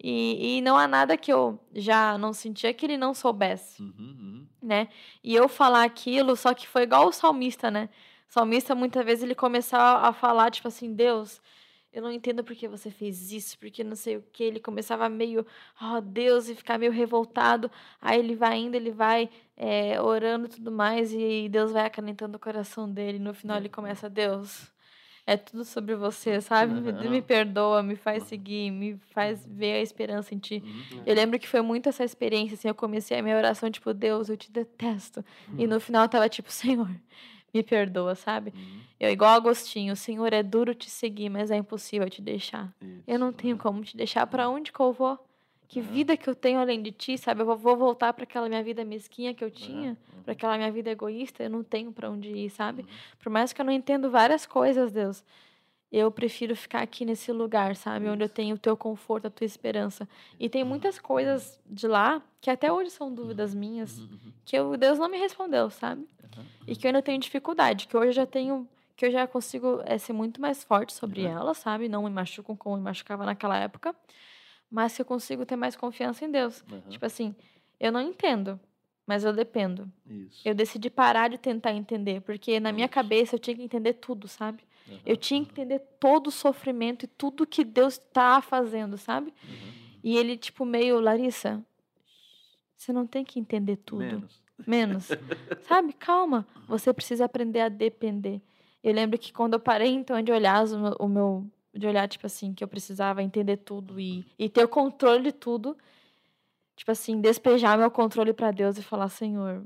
E, e não há nada que eu já não sentia que ele não soubesse Uhum. Uhum. né? E eu falar aquilo, só que foi igual o salmista, né? O salmista, muitas vezes, ele começava a falar, tipo assim, Deus, eu não entendo por que você fez isso, porque não sei o que. Ele começava meio, oh Deus, e ficar meio revoltado. Aí ele vai indo, ele vai é, orando e tudo mais, e Deus vai acalentando o coração dele. No final ele começa, Deus, é tudo sobre você, sabe? Me, me perdoa, me faz Aham. seguir, me faz ver a esperança em ti. Uhum. Eu lembro que foi muito essa experiência, assim, eu comecei a minha oração, tipo, Deus, eu te detesto. E no final eu tava tipo, Senhor, me perdoa, sabe? Uhum. Eu, igual Agostinho, Senhor, é duro te seguir, mas é impossível te deixar. Eu não Isso. tenho como te deixar. Pra onde que eu vou? Que Aham. vida que eu tenho além de ti, sabe? Eu vou- voltar pra aquela minha vida mesquinha que eu tinha, Uhum. pra aquela minha vida egoísta, eu não tenho pra onde ir, sabe? Uhum. Por mais que eu não entendo várias coisas, Deus, eu prefiro ficar aqui nesse lugar, sabe? Onde eu Isso. tenho o teu conforto, a tua esperança. E tem muitas coisas de lá que até hoje são dúvidas minhas, Uhum. Uhum. que eu, Deus não me respondeu, sabe? Uhum. E que eu ainda tenho dificuldade, que hoje eu já tenho, que eu já consigo eh, ser muito mais forte sobre Uhum. elas, sabe? Não me machucam como me machucava naquela época, mas que eu consigo ter mais confiança em Deus. Uhum. Tipo assim, eu não entendo, mas eu dependo. Isso. Eu decidi parar de tentar entender, porque na minha Isso. cabeça eu tinha que entender tudo, sabe? Uhum. Eu tinha que entender todo o sofrimento e tudo que Deus tá fazendo, sabe? Uhum. E ele, tipo, meio, Larissa, você não tem que entender tudo. Menos. Menos. sabe? Calma. Você precisa aprender a depender. Eu lembro que quando eu parei, então, de olhar os- o meu, o meu- de olhar, tipo assim, que eu precisava entender tudo e, e ter o controle de tudo, tipo assim, despejar meu controle para Deus e falar, Senhor,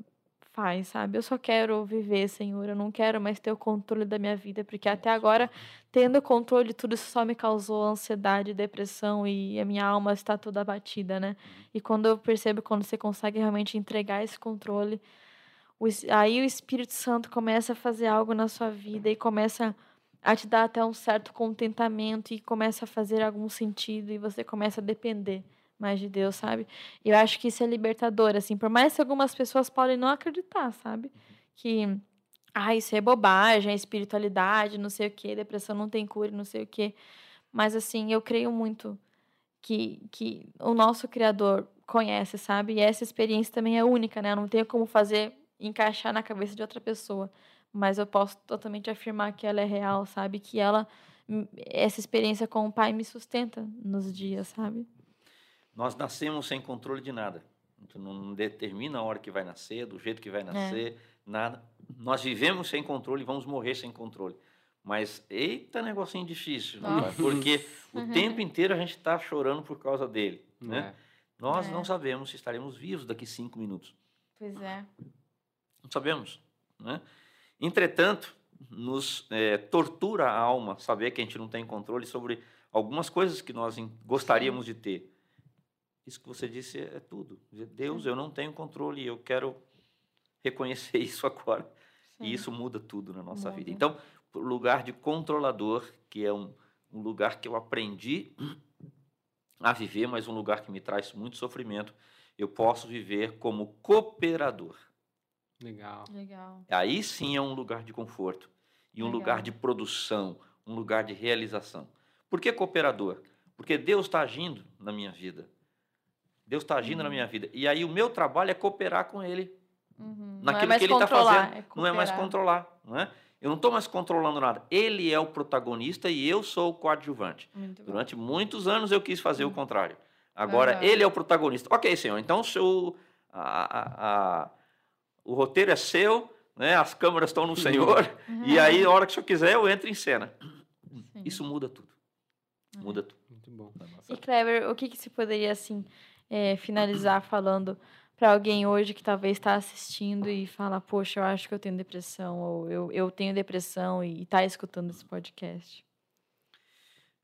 faz, sabe? Eu só quero viver, Senhor. Eu não quero mais ter o controle da minha vida, porque até agora, tendo o controle de tudo, isso só me causou ansiedade, depressão e a minha alma está toda abatida, né? E quando eu percebo quando você consegue realmente entregar esse controle, aí o Espírito Santo começa a fazer algo na sua vida e começa a te dar até um certo contentamento e começa a fazer algum sentido e você começa a depender mais de Deus, sabe? E eu acho que isso é libertador, assim, por mais que algumas pessoas podem não acreditar, sabe? Que ah, isso é bobagem, é espiritualidade, não sei o quê, depressão não tem cura, não sei o quê. Mas assim, eu creio muito que, que o nosso Criador conhece, sabe? E essa experiência também é única, né? Eu não tenho como fazer encaixar na cabeça de outra pessoa, mas eu posso totalmente afirmar que ela é real, sabe? Que ela hum, essa experiência com o Pai me sustenta nos dias, sabe? Nós nascemos sem controle de nada. A gente não determina a hora que vai nascer, do jeito que vai nascer, nada. Nós vivemos sem controle e vamos morrer sem controle. Mas, eita negocinho difícil, Nossa. porque o tempo inteiro a gente está chorando por causa dele. Né? É. Nós É. não sabemos se estaremos vivos daqui cinco minutos. Pois é. Não sabemos. Né? Entretanto, nos eh, tortura a alma saber que a gente não tem controle sobre algumas coisas que nós gostaríamos de ter. Isso que você disse é tudo. Deus, eu não tenho controle e eu quero reconhecer isso agora. Sim. E isso muda tudo na nossa vida. Muda. Então, o lugar de controlador, que é um, um lugar que eu aprendi a viver, mas um lugar que me traz muito sofrimento, eu posso viver como cooperador. Legal. Legal. Aí sim é um lugar de conforto e um Legal. lugar de produção, um lugar de realização. Por que cooperador? Porque Deus está agindo na minha vida. Deus está agindo uhum. na minha vida. E aí o meu trabalho é cooperar com Ele. Uhum. Naquilo é que Ele está fazendo. É não é mais controlar. Não é? Eu não estou mais controlando nada. Ele é o protagonista e eu sou o coadjuvante. Muito Durante muitos anos eu quis fazer uhum. o contrário. Agora, ele é o protagonista. Ok, senhor, então o, seu, a, a, a, o roteiro é seu, né? as câmeras estão no senhor, e aí, a hora que o senhor quiser, eu entro em cena. Sim. Isso muda tudo. Muda tudo. Muito bom. E, Kleber, o que, que se poderia, assim, é, finalizar falando para alguém hoje que talvez está assistindo e fala, poxa, eu acho que eu tenho depressão, ou eu, eu tenho depressão e está escutando esse podcast?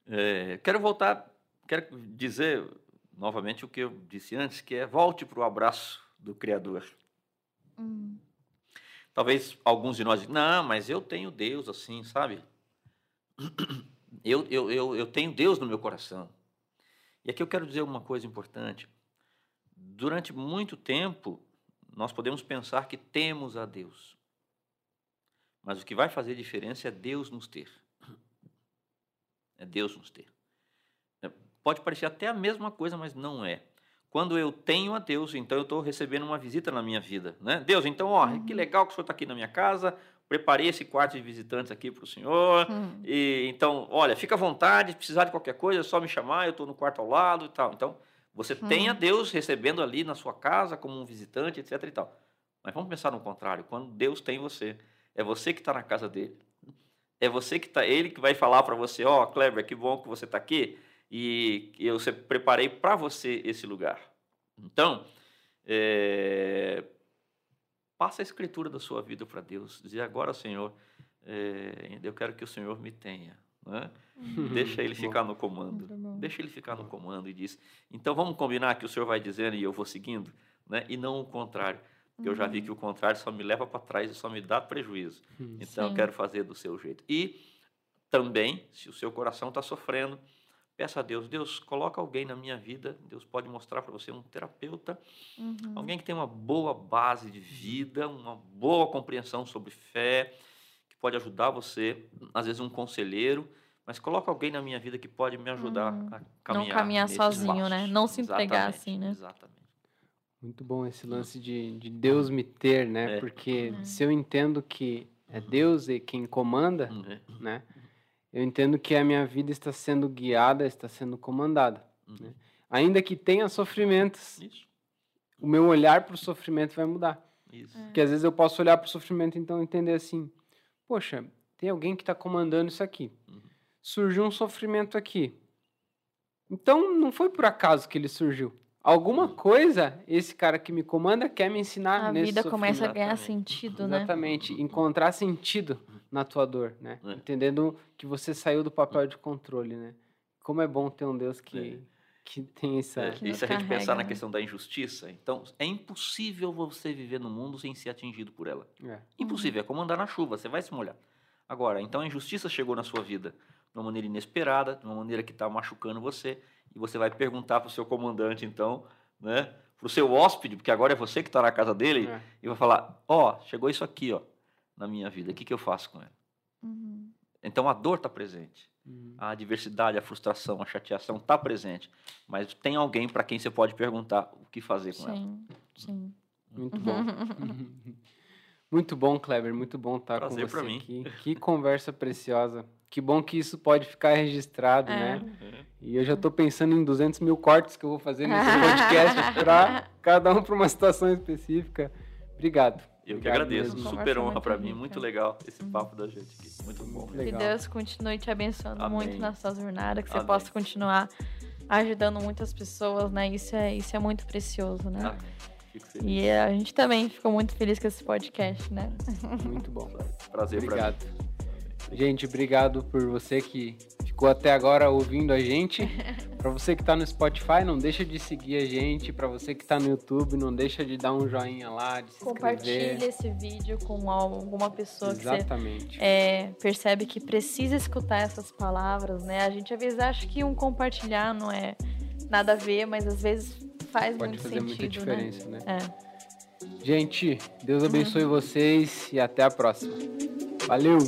É, quero voltar, quero dizer novamente o que eu disse antes, que é volte para o abraço do Criador. Hum. Talvez alguns de nós digam, não, mas eu tenho Deus assim, sabe? Eu, eu, eu, eu tenho Deus no meu coração. E aqui eu quero dizer uma coisa importante durante muito tempo, nós podemos pensar que temos a Deus. Mas o que vai fazer diferença é Deus nos ter. É Deus nos ter. É, pode parecer até a mesma coisa, mas não é. Quando eu tenho a Deus, então eu estou recebendo uma visita na minha vida. Né? Deus, então, ó, uhum. que legal que o senhor está aqui na minha casa, preparei esse quarto de visitantes aqui para o senhor. Uhum. E, então, olha, fica à vontade, se precisar de qualquer coisa, é só me chamar, eu estou no quarto ao lado e tal. Então, você uhum. tem a Deus recebendo ali na sua casa como um visitante, etc. e tal. Mas vamos pensar no contrário. Quando Deus tem você, é você que está na casa dele. É você que está, ele que vai falar para você, ó, oh, Kleber, que bom que você está aqui e eu preparei para você esse lugar. Então, é, passa a escritura da sua vida para Deus. Dizer agora, Senhor, é, eu quero que o Senhor me tenha. Né? Uhum. Deixa ele ficar no comando. Deixa ele ficar no comando e diz. Então vamos combinar que o senhor vai dizendo e eu vou seguindo, né? E não o contrário. Porque uhum. eu já vi uhum. que o contrário só me leva para trás e só me dá prejuízo. Uhum. Então Sim. eu quero fazer do seu jeito. E também, se o seu coração está sofrendo, peça a Deus, Deus, coloca alguém na minha vida. Deus pode mostrar para você um terapeuta, uhum. alguém que tem uma boa base de vida, uma boa compreensão sobre fé, que pode ajudar você, às vezes um conselheiro mas coloca alguém na minha vida que pode me ajudar uhum. a caminhar. Não caminhar sozinho, né? Não se entregar assim, né? Exatamente. Muito bom esse lance de, de Deus me ter, né? É. Porque uhum. se eu entendo que é Deus e quem comanda, uhum. né? Eu entendo que a minha vida está sendo guiada, está sendo comandada. Uhum. Né? Ainda que tenha sofrimentos, Isso. o meu olhar para o sofrimento vai mudar. Isso. Porque às vezes eu posso olhar para o sofrimento e então entender assim, poxa, tem alguém que está comandando isso aqui. Uhum surgiu um sofrimento aqui. Então, não foi por acaso que ele surgiu. Alguma coisa esse cara que me comanda quer me ensinar a nesse vida começa a ganhar sentido, né? Exatamente, encontrar sentido na tua dor, né? É. Entendendo que você saiu do papel de controle, né? Como é bom ter um Deus que, é. que tem essa... É. E se a gente pensar na né? questão da injustiça, então é impossível você viver no mundo sem ser atingido por ela. É. Impossível, é como andar na chuva, você vai se molhar. Agora, então a injustiça chegou na sua vida de uma maneira inesperada, de uma maneira que está machucando você, e você vai perguntar para o seu comandante, então, né, para o seu hóspede, porque agora é você que está na casa dele, é. e vai falar: Ó, oh, chegou isso aqui ó, na minha vida, o que, que eu faço com ela? Uhum. Então a dor está presente, uhum. a adversidade, a frustração, a chateação está presente, mas tem alguém para quem você pode perguntar o que fazer com sim, ela. Sim, Muito bom. muito bom, Kleber, muito bom estar Prazer com você mim. aqui. Que conversa preciosa. Que bom que isso pode ficar registrado, é. né? E eu já estou pensando em 200 mil cortes que eu vou fazer nesse podcast para cada um para uma situação específica. Obrigado. Eu Obrigado que agradeço. Mesmo. Super honra para mim. Muito legal esse papo da gente aqui. Muito bom. Que Deus continue te abençoando Amém. muito na sua jornada, que Amém. você possa continuar ajudando muitas pessoas, né? Isso é, isso é muito precioso, né? Amém. E a gente também ficou muito feliz com esse podcast, né? Muito bom. Prazer, Obrigado. Gente, obrigado por você que ficou até agora ouvindo a gente. Para você que está no Spotify, não deixa de seguir a gente. Para você que está no YouTube, não deixa de dar um joinha lá, de se Compartilhe inscrever. esse vídeo com alguma pessoa Exatamente. que você é, percebe que precisa escutar essas palavras, né? A gente às vezes acha que um compartilhar não é nada a ver, mas às vezes faz Pode muito fazer sentido, muita diferença, né? né? É. Gente, Deus abençoe uhum. vocês e até a próxima. Valeu!